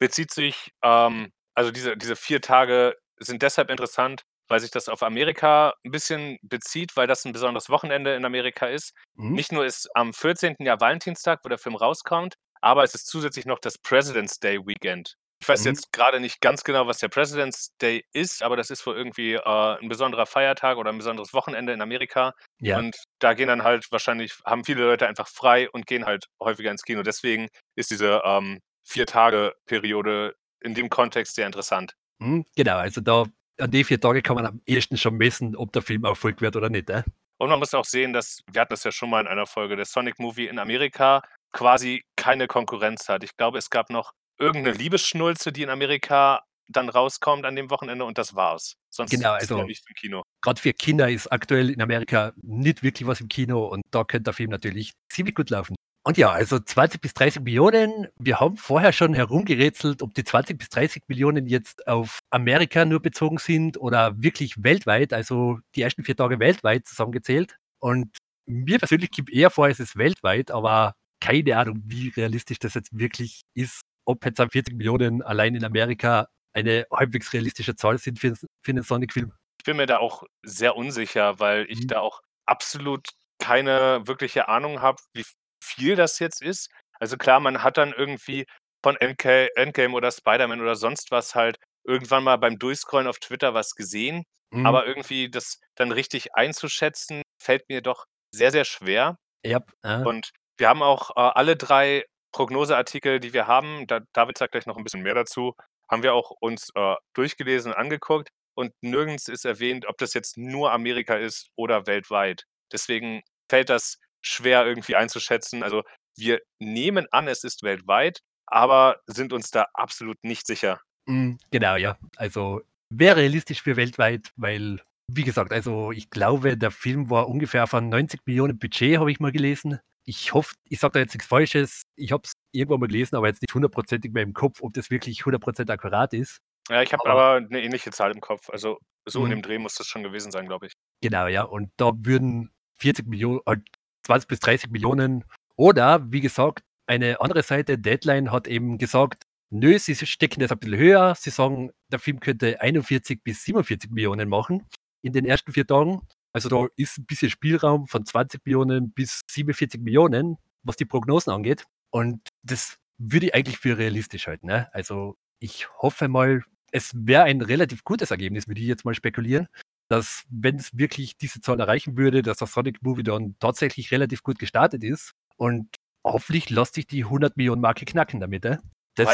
A: bezieht sich ähm, also diese diese 4 Tage sind deshalb interessant, weil sich das auf Amerika 'n bisschen bezieht, weil das 'n besonderes Wochenende in Amerika ist.
B: Mhm.
A: Nicht nur ist am 14. ja Valentinstag, wo der Film rauskommt, aber es ist zusätzlich noch das President's Day Weekend. Ich weiß
B: Mhm.
A: jetzt grade nicht ganz genau, was der President's Day ist, aber das ist wohl irgendwie, äh, 'n besonderer Feiertag oder 'n besonderes Wochenende in Amerika.
B: Ja.
A: Und da gehen dann halt wahrscheinlich haben viele Leute einfach frei und gehen halt häufiger ins Kino. Deswegen ist diese, ähm, 4-Tage-Periode in dem Kontext sehr interessant.
B: Mhm, genau, also da an die 4 Tage kann man am ehesten schon messen, ob der Film Erfolg wird oder nicht, ne?
A: Und man muss auch sehen, dass wir hatten das ja schon mal in einer Folge, der Sonic Movie in Amerika quasi keine Konkurrenz hat. Ich glaube, es gab noch irgend 'ne Liebesschnulze, die in Amerika dann rauskommt an dem Wochenende und das war's. Sonst
B: Genau,
A: ist
B: also
A: nicht im Kino.
B: grad für Kinder ist aktuell in Amerika nicht wirklich was im Kino und da könnte der Film natürlich ziemlich gut laufen. Und ja, also 20 bis 30 Millionen. Wir haben vorher schon herumgerätselt, ob die 20 bis 30 Millionen jetzt auf Amerika nur bezogen sind oder wirklich weltweit, also die ersten 4 Tage weltweit zusammengezählt. Und mir persönlich gibt eher vor, es ist weltweit, aber keine Ahnung, wie realistisch das jetzt wirklich ist. Ob jetzt an 40 Millionen allein in Amerika eine halbwegs realistische Zahl sind für für 'nen Sonic-Film.
A: Ich bin mir da auch sehr unsicher, weil ich
B: Mhm.
A: da auch absolut keine wirkliche Ahnung habe, wie viel das jetzt ist. Also klar, man hat dann irgendwie von Endga Endgame oder Spider-Man oder sonst was halt irgendwann mal beim Durchscrollen auf Twitter was gesehen,
B: Mhm.
A: aber irgendwie das dann richtig einzuschätzen, fällt mir doch sehr, sehr schwer.
B: Jap, aha.
A: Und wir haben auch, äh, alle 3 Prognoseartikel, die wir haben, da David sagt gleich noch 'n bisschen mehr dazu, haben wir auch uns, äh, durchgelesen und angeguckt und nirgends ist erwähnt, ob das jetzt nur Amerika ist oder weltweit. Deswegen fällt das schwer irgendwie einzuschätzen. Also, wir nehmen an, es ist weltweit, aber sind uns da absolut nicht sicher.
B: Mhm, genau, ja. Also, wäre realistisch für weltweit, weil, wie gesagt, also ich glaube, der Film war ungefähr von 90 Millionen Budget, habe ich mal gelesen. Ich hoffe, ich sage da jetzt nix Falsches. Ich habe es irgendwo mal gelesen, aber jetzt nicht hundertprozentig mehr im Kopf, ob das wirklich 100 % akkurat ist.
A: Ja, ich habe
B: Aber
A: aber 'ne ähnliche Zahl im Kopf. Also, so in
B: Mhm.
A: dem Dreh muss das schon gewesen sein, glaube ich.
B: Genau, ja. Und da würden 40 Millio äh, 20 bis 30 Millionen oder wie gesagt, eine andere Seite, Deadline, hat eben gesagt: „Nö, sie stecken das ein bisschen höher.“ Sie sagen, der Film könnte 41 bis 47 Millionen machen in den ersten 4 Tagen. Also, da ist 'n bisschen Spielraum von 20 Millionen bis 47 Millionen, was die Prognosen angeht. Und das würde ich eigentlich für realistisch halten, ne? Also, ich hoffe mal, es wäre ein relativ gutes Ergebnis, würde ich jetzt mal spekulieren, dass, wenn's wirklich diese Zahl erreichen würde, dass der Sonic Movie dann tatsächlich relativ gut gestartet ist und hoffentlich lässt sich die 100 Millionen Marke knacken damit, ne? Das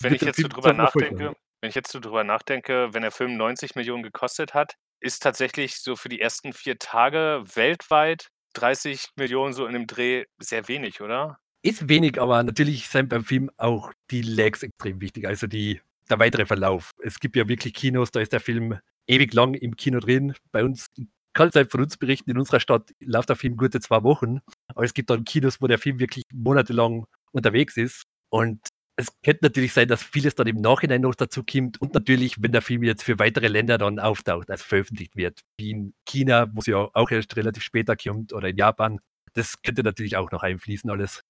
A: wenn
B: wird
A: ich jetzt so drüber nachdenke wenn ich jetzt so drüber nachdenke, wenn der Film 90 Millionen gekostet hat, ist tatsächlich so für die ersten 4 Tage weltweit 30 Millionen so in dem Dreh sehr wenig, oder?
B: ist wenig, aber natürlich sind beim Film auch die Lags extrem wichtig, also die, der weitere Verlauf. Es gibt ja wirklich Kinos, da ist der Film ewig lang im Kino drin. Bei uns, kann es halt von uns berichten, in unserer Stadt läuft der Film gute zwei Wochen, aber es gibt dann Kinos, wo der Film wirklich monatelang unterwegs ist. Und es könnte natürlich sein, dass vieles dann im Nachhinein noch dazu kommt und natürlich, wenn der Film jetzt für weitere Länder dann auftaucht, also veröffentlicht wird, wie in China, wo es ja auch erst relativ später kommt, oder in Japan, das könnte natürlich auch noch einfließen alles.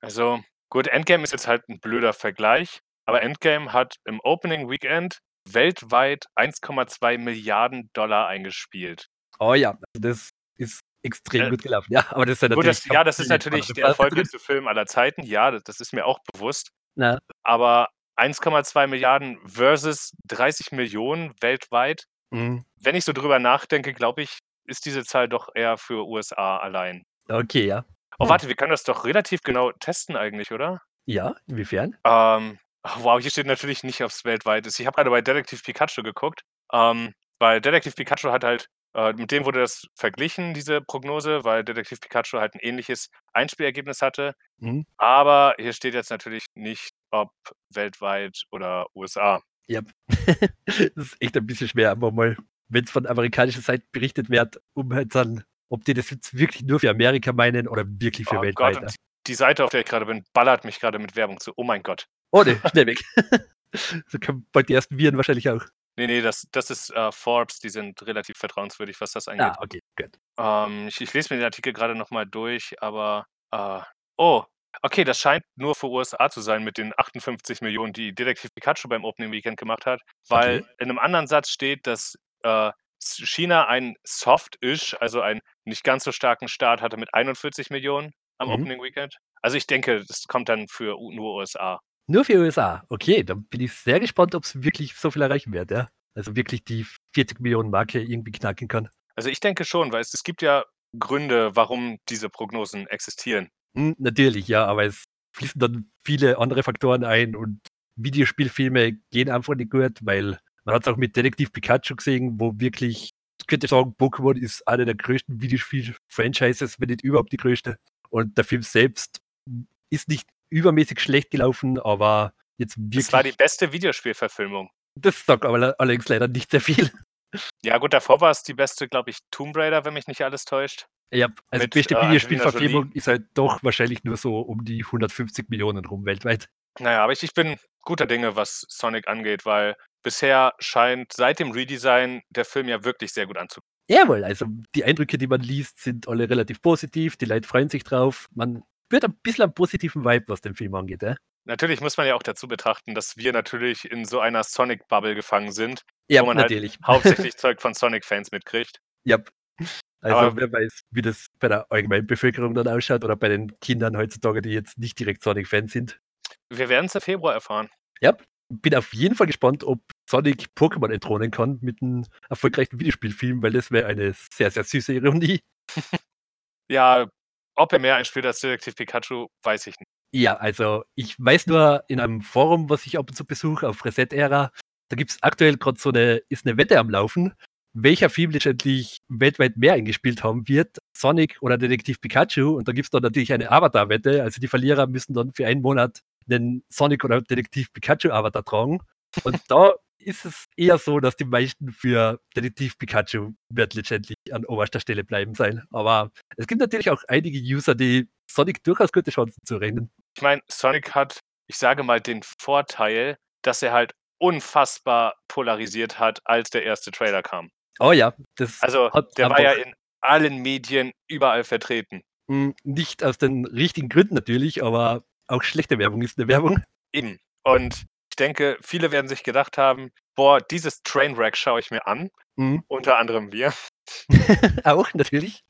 A: Also gut, Endgame ist jetzt halt ein blöder Vergleich, aber Endgame hat im Opening Weekend weltweit 1,2 Milliarden Dollar eingespielt.
B: Oh ja, also das ist extrem
A: Äh,
B: gut gelaufen. Ja, aber das ist ja
A: Gut,
B: natürlich.
A: das, ja, das ist natürlich der erfolgreichste Film aller Zeiten. Ja, das, das ist mir auch bewusst.
B: Na,
A: Aber 1,2 Milliarden versus 30 Millionen weltweit.
B: mm,
A: Wenn ich so drüber nachdenke, glaube ich, ist diese Zahl doch eher für USA allein.
B: okay, ja.
A: Oh, warte, wir können das doch relativ genau testen eigentlich, oder?
B: Ja, inwiefern?
A: Ähm, wow, hier steht natürlich nicht, ob es weltweit ist. Ich habe gerade bei Detektiv Pikachu geguckt, ähm, weil Detektiv Pikachu hat halt, äh, mit dem wurde das verglichen, diese Prognose, weil Detektiv Pikachu halt ein ähnliches Einspielergebnis hatte.
B: Mhm.
A: Aber hier steht jetzt natürlich nicht, ob weltweit oder USA.
B: Ja. das ist echt ein bisschen schwer, aber mal, wenn es von amerikanischer Seite berichtet wird, um halt dann, ob die das jetzt wirklich nur für Amerika meinen oder wirklich für
A: Oh
B: weltweit.
A: Gott, die Seite, auf der ich gerade bin, ballert mich gerade mit Werbung zu. Oh mein Gott.
B: Oh ne, schnell weg. so kommen bald die ersten Viren wahrscheinlich auch.
A: Nee, nee, das, das ist äh, Forbes, die sind relativ vertrauenswürdig, was das angeht.
B: Ah, okay, gut.
A: Ähm, ich, ich lese mir den Artikel gerade nochmal durch, aber äh, oh, okay, das scheint nur für USA zu sein mit den 58 Millionen, die Detektiv Pikachu beim Opening Weekend gemacht hat, weil
B: Okay.
A: in einem anderen Satz steht, dass äh, China ein Soft-ish, also einen nicht ganz so starken Start hatte mit 41 Millionen am
B: Mhm.
A: Opening Weekend. Also ich denke, das kommt dann für nur USA.
B: Nur für USA. Okay, dann bin ich sehr gespannt, ob es wirklich so viel erreichen wird, ja. Also wirklich die 40 Millionen Marke irgendwie knacken kann.
A: Also ich denke schon, weil es, es gibt ja Gründe, warum diese Prognosen existieren.
B: Hm, natürlich, ja, aber es fließen dann viele andere Faktoren ein und Videospielfilme gehen einfach nicht gut, weil man hat es auch mit Detektiv Pikachu gesehen, wo wirklich, ich könnte sagen, Pokémon ist eine der größten Videospiel-Franchises, wenn nicht überhaupt die größte. Und der Film selbst ist nicht übermäßig schlecht gelaufen, aber jetzt
A: Das war die
B: wirklich,
A: beste Videospielverfilmung.
B: das sagt aber allerdings leider nicht sehr viel.
A: Ja, gut, davor war es die beste, glaube ich, Tomb Raider, wenn mich nicht alles täuscht.
B: Ja, also
A: Mit,
B: beste
A: äh,
B: Videospielverfilmung ist halt doch wahrscheinlich nur so um die 150 Millionen rum weltweit.
A: Naja, aber ich, ich bin guter Dinge, was Sonic angeht, weil bisher scheint seit dem Redesign der Film ja wirklich sehr gut anzukommen.
B: Jawohl, also die Eindrücke, die man liest, sind alle relativ positiv, die Leute freuen sich drauf. Man spürt ein bisschen einen positiven Vibe, was den Film angeht. Ja,
A: Natürlich muss man ja auch dazu betrachten, dass wir natürlich in so einer Sonic-Bubble gefangen sind,
B: ja
A: wo man halt
B: natürlich.
A: hauptsächlich Zeug von Sonic-Fans mitkriegt.
B: ja. Also
A: Aber-
B: wer weiß, wie das bei der allgemeinen Bevölkerung dann ausschaut oder bei den Kindern heutzutage, die jetzt nicht direkt Sonic-Fans sind.
A: Wir werden es im Februar erfahren.
B: Bin auf jeden Fall gespannt, ob Sonic Pokémon entthronen kann mit einem erfolgreichen Videospielfilm, weil das wäre eine sehr, sehr süße Ironie.
A: Ja, ob er mehr einspielt als Detektiv Pikachu, weiß ich nicht.
B: Ja, also ich weiß nur in einem Forum, was ich ab und zu besuche, auf Reset-Ära, da gibt es aktuell gerade so eine, ist eine Wette am Laufen, welcher Film letztendlich weltweit mehr eingespielt haben wird, Sonic oder Detektiv Pikachu. Und da gibt es dann natürlich eine Avatar-Wette, also die Verlierer müssen dann für einen Monat den Sonic oder Detektiv Pikachu-Avatar tragen. Und da ist es eher so, dass die meisten für Detektiv Pikachu wird letztendlich an oberster Stelle bleiben sein. Aber es gibt natürlich auch einige User, die Sonic durchaus gute Chancen zu rennen.
A: Ich meine, Sonic hat, ich sage mal, den Vorteil, dass er halt unfassbar polarisiert hat, als der erste Trailer kam.
B: Oh ja, das
A: Also,
B: hat
A: der war ja in allen Medien überall vertreten.
B: mh, nicht aus den richtigen Gründen natürlich, aber auch schlechte Werbung ist eine Werbung.
A: Eben. Und ich denke, viele werden sich gedacht haben, boah, dieses Trainwreck schaue ich mir an.
B: Mhm.
A: Unter anderem wir.
B: auch natürlich.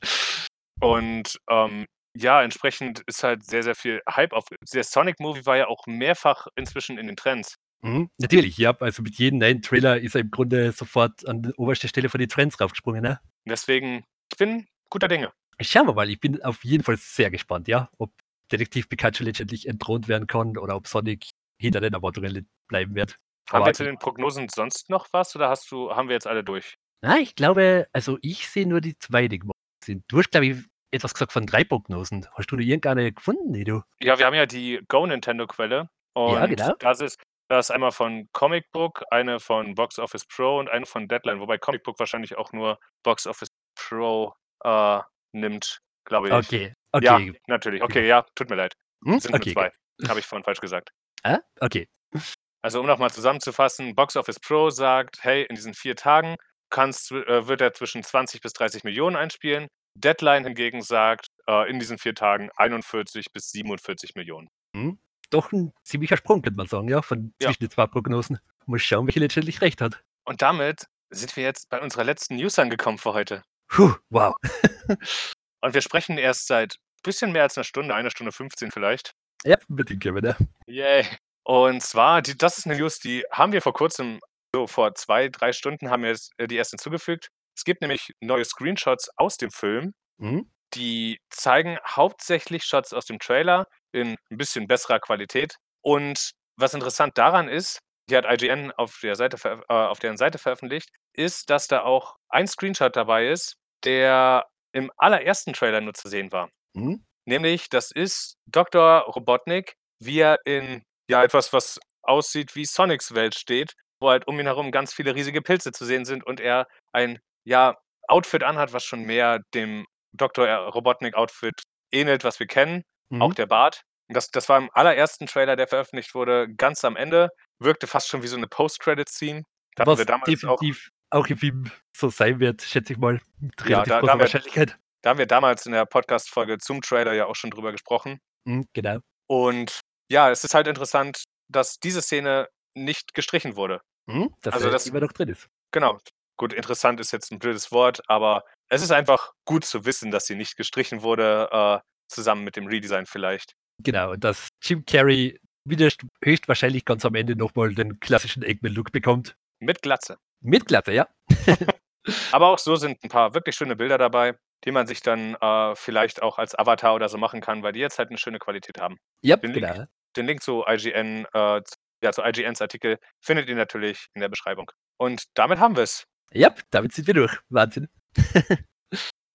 A: Und ähm, ja, entsprechend ist halt sehr, sehr viel Hype auf. Der Sonic-Movie war ja auch mehrfach inzwischen in den Trends.
B: Mhm. Natürlich, ja. Also mit jedem neuen Trailer ist er im Grunde sofort an die oberste Stelle von den Trends raufgesprungen. Ne?
A: Deswegen, ich bin guter Dinge.
B: Schauen wir mal, ich bin auf jeden Fall sehr gespannt, ja, ob Detektiv Pikachu letztendlich entthront werden kann oder ob Sonic hinter den Erwartungen bleiben wird.
A: Haben
B: Aber
A: wir zu den Prognosen sonst noch was oder hast du, haben wir jetzt alle durch?
B: Na, ich glaube, also ich sehe nur die zwei, die gemacht sind. Du hast, glaube ich, etwas gesagt von drei Prognosen. Hast du da irgendeine gefunden, die du?
A: Ja, wir haben ja die Go Nintendo-Quelle. Und
B: Ja, genau.
A: das ist, das ist einmal von Comic Book, eine von Box Office Pro und eine von Deadline, wobei Comic Book wahrscheinlich auch nur Box Office Pro äh, nimmt, glaube ich.
B: Okay,
A: Ja,
B: okay.
A: natürlich. Okay, ja, tut mir leid.
B: Hm?
A: Sind nur
B: Okay,
A: zwei. Habe ich vorhin falsch gesagt.
B: Ah, okay.
A: Also um nochmal zusammenzufassen, Box Office Pro sagt, hey, in diesen vier Tagen kannst, äh, wird er zwischen 20 bis 30 Millionen einspielen. Deadline hingegen sagt, äh, in diesen vier Tagen 41 bis 47 Millionen.
B: Doch ein ziemlicher Sprung, könnte man sagen, ja, von
A: Ja.
B: zwischen den zwei Prognosen. Muss schauen, welche letztendlich recht hat.
A: Und damit sind wir jetzt bei unserer letzten News angekommen für heute.
B: Puh, wow.
A: Und wir sprechen erst seit ein bisschen mehr als einer Stunde, eine Stunde 15 vielleicht.
B: Ja, können wir da.
A: Yay. Und zwar, die, das ist eine News, die haben wir vor kurzem, so vor zwei, drei Stunden haben wir es, äh, die erst hinzugefügt. Es gibt nämlich neue Screenshots aus dem Film,
B: Hm?
A: die zeigen hauptsächlich Shots aus dem Trailer in ein bisschen besserer Qualität. Und was interessant daran ist, die hat IGN auf, der Seite, äh, auf deren Seite veröffentlicht, ist, dass da auch ein Screenshot dabei ist, der im allerersten Trailer nur zu sehen war.
B: Hm?
A: Nämlich, das ist Dr. Robotnik, wie er in ja etwas, was aussieht wie Sonics Welt steht, wo halt um ihn herum ganz viele riesige Pilze zu sehen sind und er ein ja Outfit anhat, was schon mehr dem Dr. Robotnik Outfit ähnelt, was wir kennen, auch
B: Hm?
A: der Bart. Das, das war im allerersten Trailer, der veröffentlicht wurde, ganz am Ende. Wirkte fast schon wie so eine Post-Credit-Scene.
B: Was
A: wir damals auch
B: definitiv auch, im Film so sein wird, schätze ich mal. Mit
A: Ja, da- da
B: Wahrscheinlichkeit.
A: Da haben wir damals in der Podcast-Folge zum Trailer ja auch schon drüber gesprochen.
B: Hm, genau.
A: Und ja, es ist halt interessant, dass diese Szene nicht gestrichen wurde.
B: Hm? Dass
A: Also
B: er
A: das-
B: immer noch drin ist.
A: Genau. Gut, interessant ist jetzt ein blödes Wort, aber es ist einfach gut zu wissen, dass sie nicht gestrichen wurde, äh, zusammen mit dem Redesign vielleicht.
B: Genau, und dass Jim Carrey wieder st- höchstwahrscheinlich ganz am Ende nochmal den klassischen Eggman-Look bekommt.
A: Mit Glatze.
B: Mit Glatte, ja.
A: Aber auch so sind ein paar wirklich schöne Bilder dabei, die man sich dann äh, vielleicht auch als Avatar oder so machen kann, weil die jetzt halt eine schöne Qualität haben.
B: Ja,
A: Den Link-
B: genau.
A: Den Link zu IGN, äh, zu, ja, zu IGNs Artikel findet ihr natürlich in der Beschreibung. Und damit haben wir es.
B: Ja, damit sind wir durch. Wahnsinn.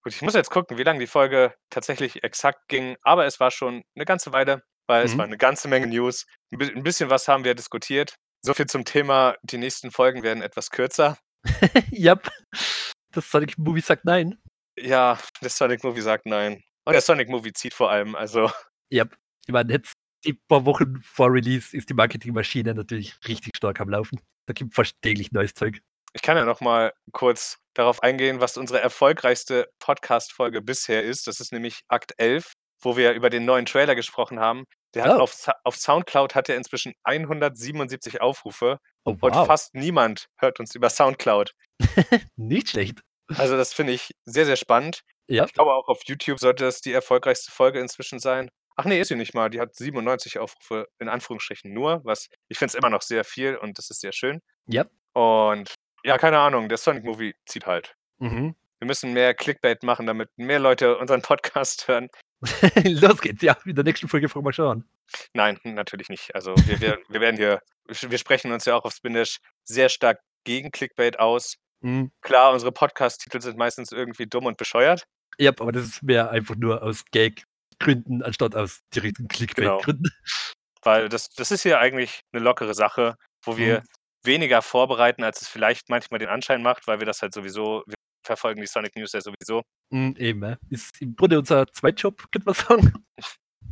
A: Gut, ich muss jetzt gucken, wie lange die Folge tatsächlich exakt ging, aber es war schon eine ganze Weile, weil es
B: Mhm.
A: war eine ganze Menge News. Ein bi- ein bisschen was haben wir diskutiert. So viel zum Thema, die nächsten Folgen werden etwas kürzer.
B: ja, das Sonic Movie sagt nein.
A: Ja, der Sonic Movie sagt nein. Und der Sonic Movie zieht vor allem, also
B: Ja, ich meine, jetzt die paar Wochen vor Release ist die Marketingmaschine natürlich richtig stark am Laufen. Da gibt fast täglich neues Zeug.
A: ich kann ja noch mal kurz darauf eingehen, was unsere erfolgreichste Podcast-Folge bisher ist. Das ist nämlich Akt 11, wo wir über den neuen Trailer gesprochen haben. Der hat
B: Oh.
A: auf, auf Soundcloud hat er inzwischen 177 Aufrufe
B: Oh,
A: und
B: wow.
A: fast niemand hört uns über Soundcloud.
B: Nicht schlecht.
A: Also das finde ich sehr, sehr spannend.
B: Ja,
A: Ich glaube auch auf YouTube sollte es die erfolgreichste Folge inzwischen sein. Ach nee, ist sie nicht mal. Die hat 97 Aufrufe in Anführungsstrichen nur, was ich finde es immer noch sehr viel und das ist sehr schön.
B: ja.
A: Und ja, keine Ahnung, der Sonic Movie zieht halt.
B: Mhm.
A: Wir müssen mehr Clickbait machen, damit mehr Leute unseren Podcast hören.
B: Los geht's, ja. In der nächsten Folge fragen wir schauen.
A: Nein, natürlich nicht. Also wir, wir, wir werden hier, wir sprechen uns ja auch auf Spindash sehr stark gegen Clickbait aus.
B: Mhm.
A: Klar, unsere Podcast-Titel sind meistens irgendwie dumm und bescheuert.
B: Ja, aber das ist mehr einfach nur aus Gag-Gründen, anstatt aus direkten
A: Genau.
B: Clickbait-Gründen.
A: Weil das, das ist hier eigentlich eine lockere Sache, wo wir
B: Mhm.
A: weniger vorbereiten, als es vielleicht manchmal den Anschein macht, weil wir das halt sowieso, wir verfolgen die Sonic News ja sowieso.
B: Mhm, eben. Ist im Grunde unser Zweitjob, könnte man sagen.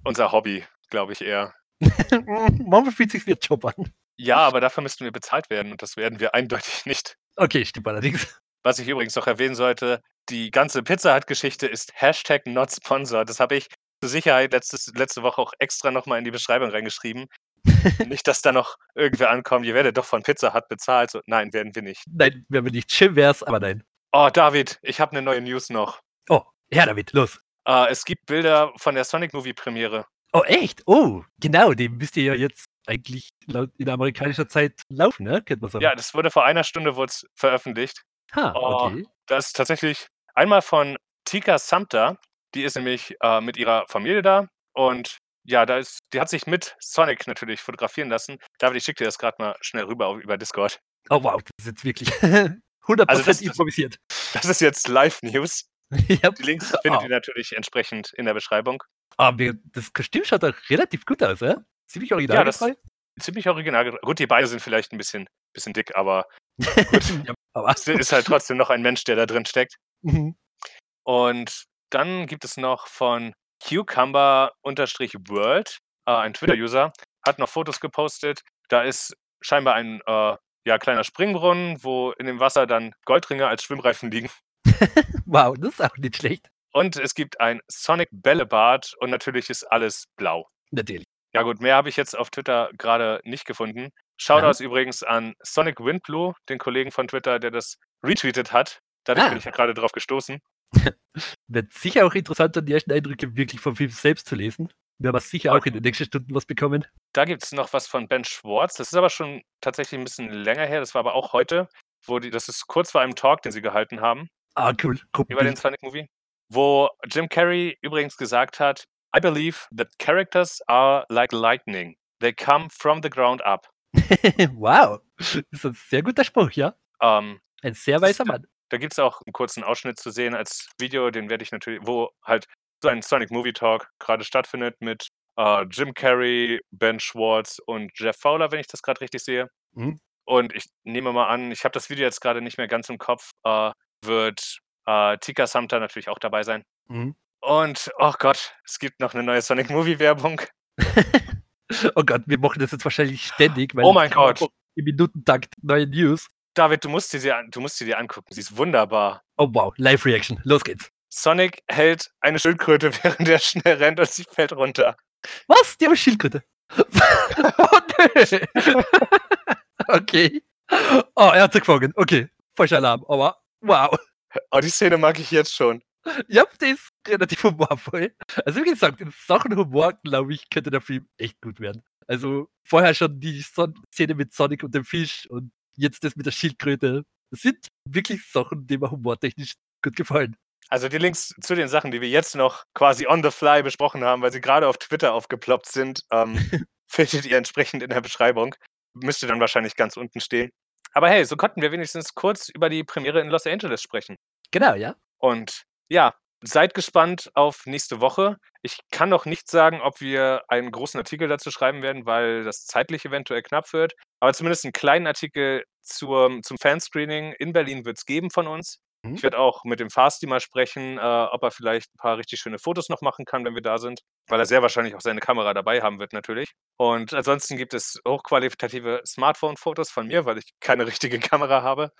A: Unser Hobby, glaube ich eher.
B: Manchmal fühlt sich wie Job an.
A: Ja, aber dafür müssten wir bezahlt werden und das werden wir eindeutig nicht.
B: Okay, stimmt allerdings.
A: Was ich übrigens noch erwähnen sollte, die ganze Pizza Hut-Geschichte ist Hashtag not sponsored. Das habe ich zur Sicherheit letztes, letzte Woche auch extra nochmal in die Beschreibung reingeschrieben. nicht, dass da noch irgendwer ankommt, ihr werdet doch von Pizza Hut bezahlt. So, nein, werden wir nicht.
B: Nein, wäre mir nicht schön wär's, aber nein.
A: Oh, David, ich habe eine neue News noch.
B: Oh, her damit, los.
A: Äh, es gibt Bilder von der Sonic Movie Premiere.
B: Oh, echt? Oh, genau, die müsste ja jetzt eigentlich laut in amerikanischer Zeit laufen, ne? Könnte man sagen.
A: Ja, das wurde vor einer Stunde veröffentlicht.
B: Ha,
A: Oh.
B: okay.
A: Das ist tatsächlich einmal von Tika Sumter. Die ist nämlich äh, mit ihrer Familie da. Und ja, da ist, die hat sich mit Sonic natürlich fotografieren lassen. David, ich schicke dir das gerade mal schnell rüber auf- über Discord.
B: Oh, wow, das ist jetzt wirklich 100%
A: Also das- das-
B: improvisiert.
A: Das ist jetzt Live-News.
B: Ja.
A: Die Links findet
B: Ah.
A: ihr natürlich entsprechend in der Beschreibung.
B: Aber das Kostüm schaut doch relativ gut aus, ja? Ziemlich
A: Ja, das
B: originalgetreu.
A: ziemlich original. Gut, die Beine sind vielleicht 'n bisschen bisschen dick, aber
B: Ja, aber
A: ist halt trotzdem noch ein Mensch, der da drin steckt.
B: Mhm.
A: Und dann gibt es noch von Cucumber_World, äh, ein Twitter-User, hat noch Fotos gepostet. Da ist scheinbar ein, äh, ja, kleiner Springbrunnen, wo in dem Wasser dann Goldringe als Schwimmreifen liegen.
B: Wow, das ist auch nicht schlecht.
A: Und es gibt ein Sonic Bällebad und natürlich ist alles blau.
B: Natürlich.
A: Ja gut, mehr habe ich jetzt auf Twitter grade nicht gefunden. Shoutouts übrigens an Sonic Windblue, den Kollegen von Twitter, der das retweetet hat. Dadurch bin
B: Ah.
A: ich ja grade drauf gestoßen.
B: Wird sicher auch interessant, dann die ersten Eindrücke wirklich vom Film selbst zu lesen. Werden wir sicher auch in den nächsten Stunden was bekommen.
A: Da gibt's noch was von Ben Schwartz. Das ist aber schon tatsächlich 'n bisschen länger her. Das war aber auch heute, wo die das ist kurz vor einem Talk, den sie gehalten haben
B: Ah, cool.
A: über den. Sonic Movie, wo Jim Carrey übrigens gesagt hat: „I believe that characters are like lightning. They come from the ground up.“
B: Wow, das ist ein sehr guter Spruch, ja.
A: Ähm,
B: Ein sehr
A: das
B: weiser Mann.
A: da gibt's auch 'n kurzen Ausschnitt zu sehen als Video, den werde ich natürlich wo halt so ein Sonic Movie Talk grade stattfindet mit, äh, Jim Carrey, Ben Schwartz und Jeff Fowler, wenn ich das grad richtig sehe.
B: Mhm.
A: Und ich nehme mal an ich habe das Video jetzt grade nicht mehr ganz im Kopf, äh, wird, äh, Tika Sumpter natürlich auch dabei sein.
B: Mhm.
A: Und, oh Gott, es gibt noch 'ne neue Sonic Movie Werbung.
B: Oh Gott, wir machen das jetzt wahrscheinlich ständig, weil
A: Oh mein Gott.
B: im Minutentakt neue News.
A: David, du musst dir sie du musst sie dir angucken. Sie ist wunderbar.
B: Oh wow, Live Reaction. Los geht's.
A: Sonic hält eine Schildkröte, während er schnell rennt und sie fällt runter.
B: Was? Die haben 'ne Schildkröte? Oh nö. Okay. Oh, er hat sie gefangen. Okay, falscher Alarm, aber wow.
A: Oh, die Szene mag ich jetzt schon.
B: Ja, die ist relativ humorvoll. Also, wie gesagt, in Sachen Humor, glaube ich, könnte der Film echt gut werden. Also, vorher schon die Son Szene mit Sonic und dem Fisch und jetzt das mit der Schildkröte. Das sind wirklich Sachen, die mir humortechnisch gut gefallen.
A: Also, die Links zu den Sachen, die wir jetzt noch quasi on the fly besprochen haben, weil sie grade auf Twitter aufgeploppt sind, ähm, findet ihr entsprechend in der Beschreibung. Müsste dann wahrscheinlich ganz unten stehen. Aber hey, so konnten wir wenigstens kurz über die Premiere in Los Angeles sprechen.
B: Genau, ja.
A: Und ja, seid gespannt auf nächste Woche. Ich kann noch nicht sagen, ob wir einen großen Artikel dazu schreiben werden, weil das zeitlich eventuell knapp wird. Aber zumindest 'n kleinen Artikel zur zum Fanscreening in Berlin wird's geben von uns.
B: Mhm.
A: Ich werde auch mit dem Fasti mal sprechen, äh, ob er vielleicht 'n paar richtig schöne Fotos noch machen kann, wenn wir da sind, weil er sehr wahrscheinlich auch seine Kamera dabei haben wird natürlich. Und ansonsten gibt es hochqualitative Smartphone-Fotos von mir, weil ich keine richtige Kamera habe.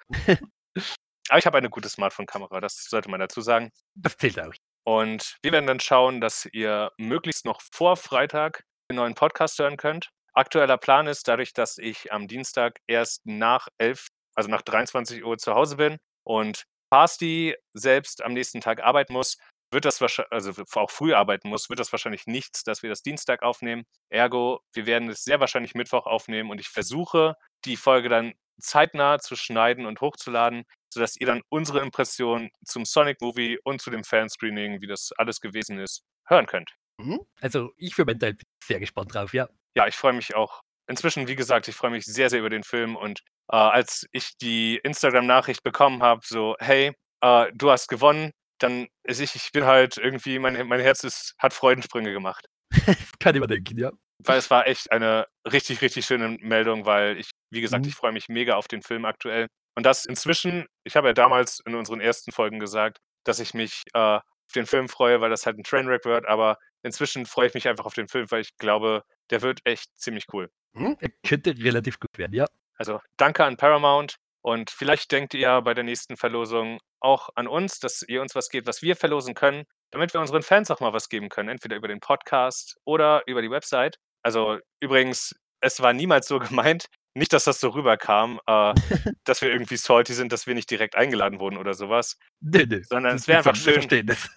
A: Aber ich habe eine gute Smartphone-Kamera, das sollte man dazu sagen.
B: Das zählt auch.
A: Und wir werden dann schauen, dass ihr möglichst noch vor Freitag den neuen Podcast hören könnt. Aktueller Plan ist, dadurch, dass ich am Dienstag erst nach 11, also nach 23:00 zu Hause bin und Fasti selbst am nächsten Tag arbeiten muss, wird das wahrschei also auch früh arbeiten muss, wird das wahrscheinlich nichts, dass wir das Dienstag aufnehmen. Ergo, wir werden es sehr wahrscheinlich Mittwoch aufnehmen und ich versuche, die Folge dann zeitnah zu schneiden und hochzuladen, sodass ihr dann unsere Impression zum Sonic Movie und zu dem Fanscreening, wie das alles gewesen ist, hören könnt.
B: Mhm. Also, ich für meinen Teil bin sehr gespannt drauf, ja.
A: Ja, ich freue mich auch. Inzwischen, wie gesagt, ich freue mich sehr, sehr über den Film und, äh, als ich die Instagram-Nachricht bekommen habe, so: „Hey, äh, du hast gewonnen“, dann also ich ich bin halt irgendwie mein mein Herz ist hat Freudensprünge gemacht.
B: Kann ich mir denken, ja.
A: Weil es war echt eine richtig, richtig schöne Meldung, weil ich wie gesagt,
B: Mhm.
A: ich freue mich mega auf den Film aktuell. Und das inzwischen ich habe ja damals in unseren ersten Folgen gesagt, dass ich mich, äh, auf den Film freue, weil das halt 'n Trainwreck wird, aber inzwischen freue ich mich einfach auf den Film, weil ich glaube, der wird echt ziemlich cool.
B: Mhm. Er könnte relativ gut werden, ja.
A: Also, danke an Paramount und vielleicht denkt ihr bei der nächsten Verlosung auch an uns, dass ihr uns was gebt, was wir verlosen können, damit wir unseren Fans auch mal was geben können, entweder über den Podcast oder über die Website. Also, übrigens, es war niemals so gemeint, nicht, dass das so rüberkam, äh, dass wir irgendwie salty sind, dass wir nicht direkt eingeladen wurden oder so was,
B: Ne, ne.
A: sondern
B: Das
A: es wäre
B: wir
A: einfach
B: wir
A: schön
B: verstehen das.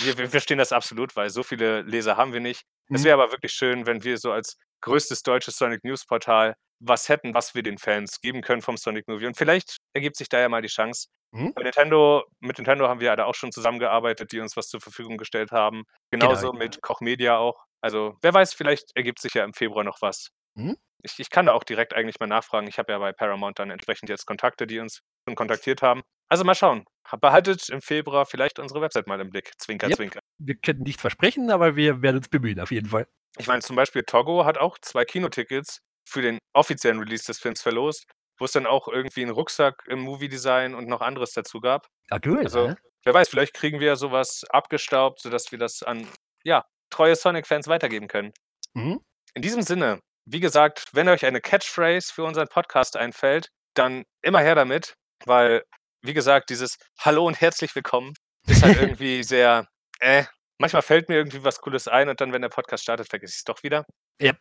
A: wir wir verstehen das absolut, weil so viele Leser haben wir nicht. Es
B: Mhm.
A: wäre aber wirklich schön, wenn wir so als größtes deutsches Sonic News Portal was hätten, was wir den Fans geben können vom Sonic Movie. Und vielleicht ergibt sich da ja mal die Chance. Bei Nintendo mit Nintendo haben wir ja da auch schon zusammengearbeitet, die uns was zur Verfügung gestellt haben.
B: Genau,
A: Genauso
B: ja.
A: mit Koch Media auch. Also, wer weiß, vielleicht ergibt sich ja im Februar noch was.
B: Mhm.
A: Ich ich kann da auch direkt eigentlich mal nachfragen. Ich habe ja bei Paramount dann entsprechend jetzt Kontakte, die uns schon kontaktiert haben. Also mal schauen. Behaltet im Februar vielleicht unsere Website mal im Blick. Zwinker,
B: Yep.
A: zwinker.
B: Wir können nicht versprechen, aber wir werden uns bemühen, auf jeden Fall.
A: Ich meine, zum Beispiel Togo hat auch zwei Kinotickets für den offiziellen Release des Films verlost, wo es dann auch irgendwie einen Rucksack im Movie-Design und noch anderes dazu gab.
B: Ah, cool.
A: Also,
B: ne?
A: wer weiß, vielleicht kriegen wir sowas abgestaubt, sodass wir das an, ja, treue Sonic-Fans weitergeben können.
B: Mhm.
A: In diesem Sinne, wie gesagt, wenn euch eine Catchphrase für unseren Podcast einfällt, dann immer her damit, weil, wie gesagt, dieses Hallo und herzlich willkommen ist halt irgendwie sehr, äh, manchmal fällt mir irgendwie was Cooles ein und dann, wenn der Podcast startet, vergesse ich es doch wieder.
B: Ja,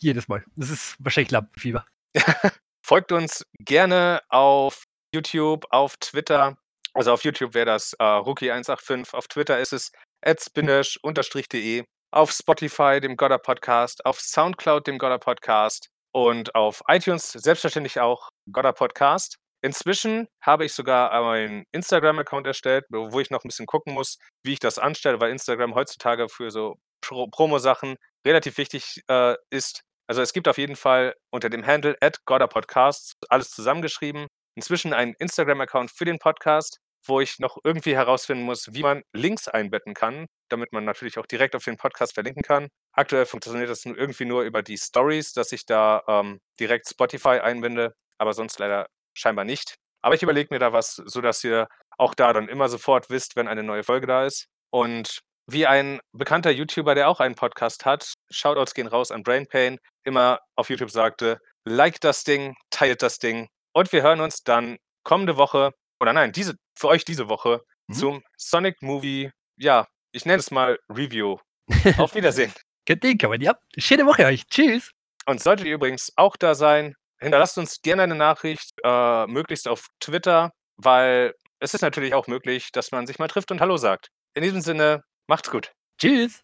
B: jedes Mal. Das ist wahrscheinlich Lampenfieber.
A: Folgt uns gerne auf YouTube, auf Twitter. Also auf YouTube wäre das äh, Rookie185, auf Twitter ist es @spinach_de, auf Spotify, dem Godder Podcast, auf Soundcloud, dem Godder Podcast und auf iTunes selbstverständlich auch Godder Podcast. Inzwischen habe ich sogar einen Instagram-Account erstellt, wo ich noch ein bisschen gucken muss, wie ich das anstelle, weil Instagram heutzutage für so Pro Promo-Sachen relativ wichtig äh, ist. Also es gibt auf jeden Fall unter dem Handle @godderpodcasts alles zusammengeschrieben, inzwischen einen Instagram-Account für den Podcast, wo ich noch irgendwie herausfinden muss, wie man Links einbetten kann, damit man natürlich auch direkt auf den Podcast verlinken kann. Aktuell funktioniert das irgendwie nur über die Stories, dass ich da ähm, direkt Spotify einbinde, aber sonst leider scheinbar nicht. Aber ich überlege mir da was, sodass ihr auch da dann immer sofort wisst, wenn eine neue Folge da ist. Und wie ein bekannter YouTuber, der auch einen Podcast hat, Shoutouts gehen raus an Brainpain, immer auf YouTube sagte, like das Ding, teilt das Ding. Und wir hören uns dann kommende Woche, oder nein, diese, für euch diese Woche
B: Mhm.
A: zum Sonic Movie, ja, ich nenne es mal Review. Auf Wiedersehen.
B: Kann man. Ja, schöne Woche euch. Tschüss.
A: Und solltet ihr übrigens auch da sein, hinterlasst uns gerne eine Nachricht, äh, möglichst auf Twitter, weil es ist natürlich auch möglich, dass man sich mal trifft und Hallo sagt. In diesem Sinne, macht's gut.
B: Tschüss.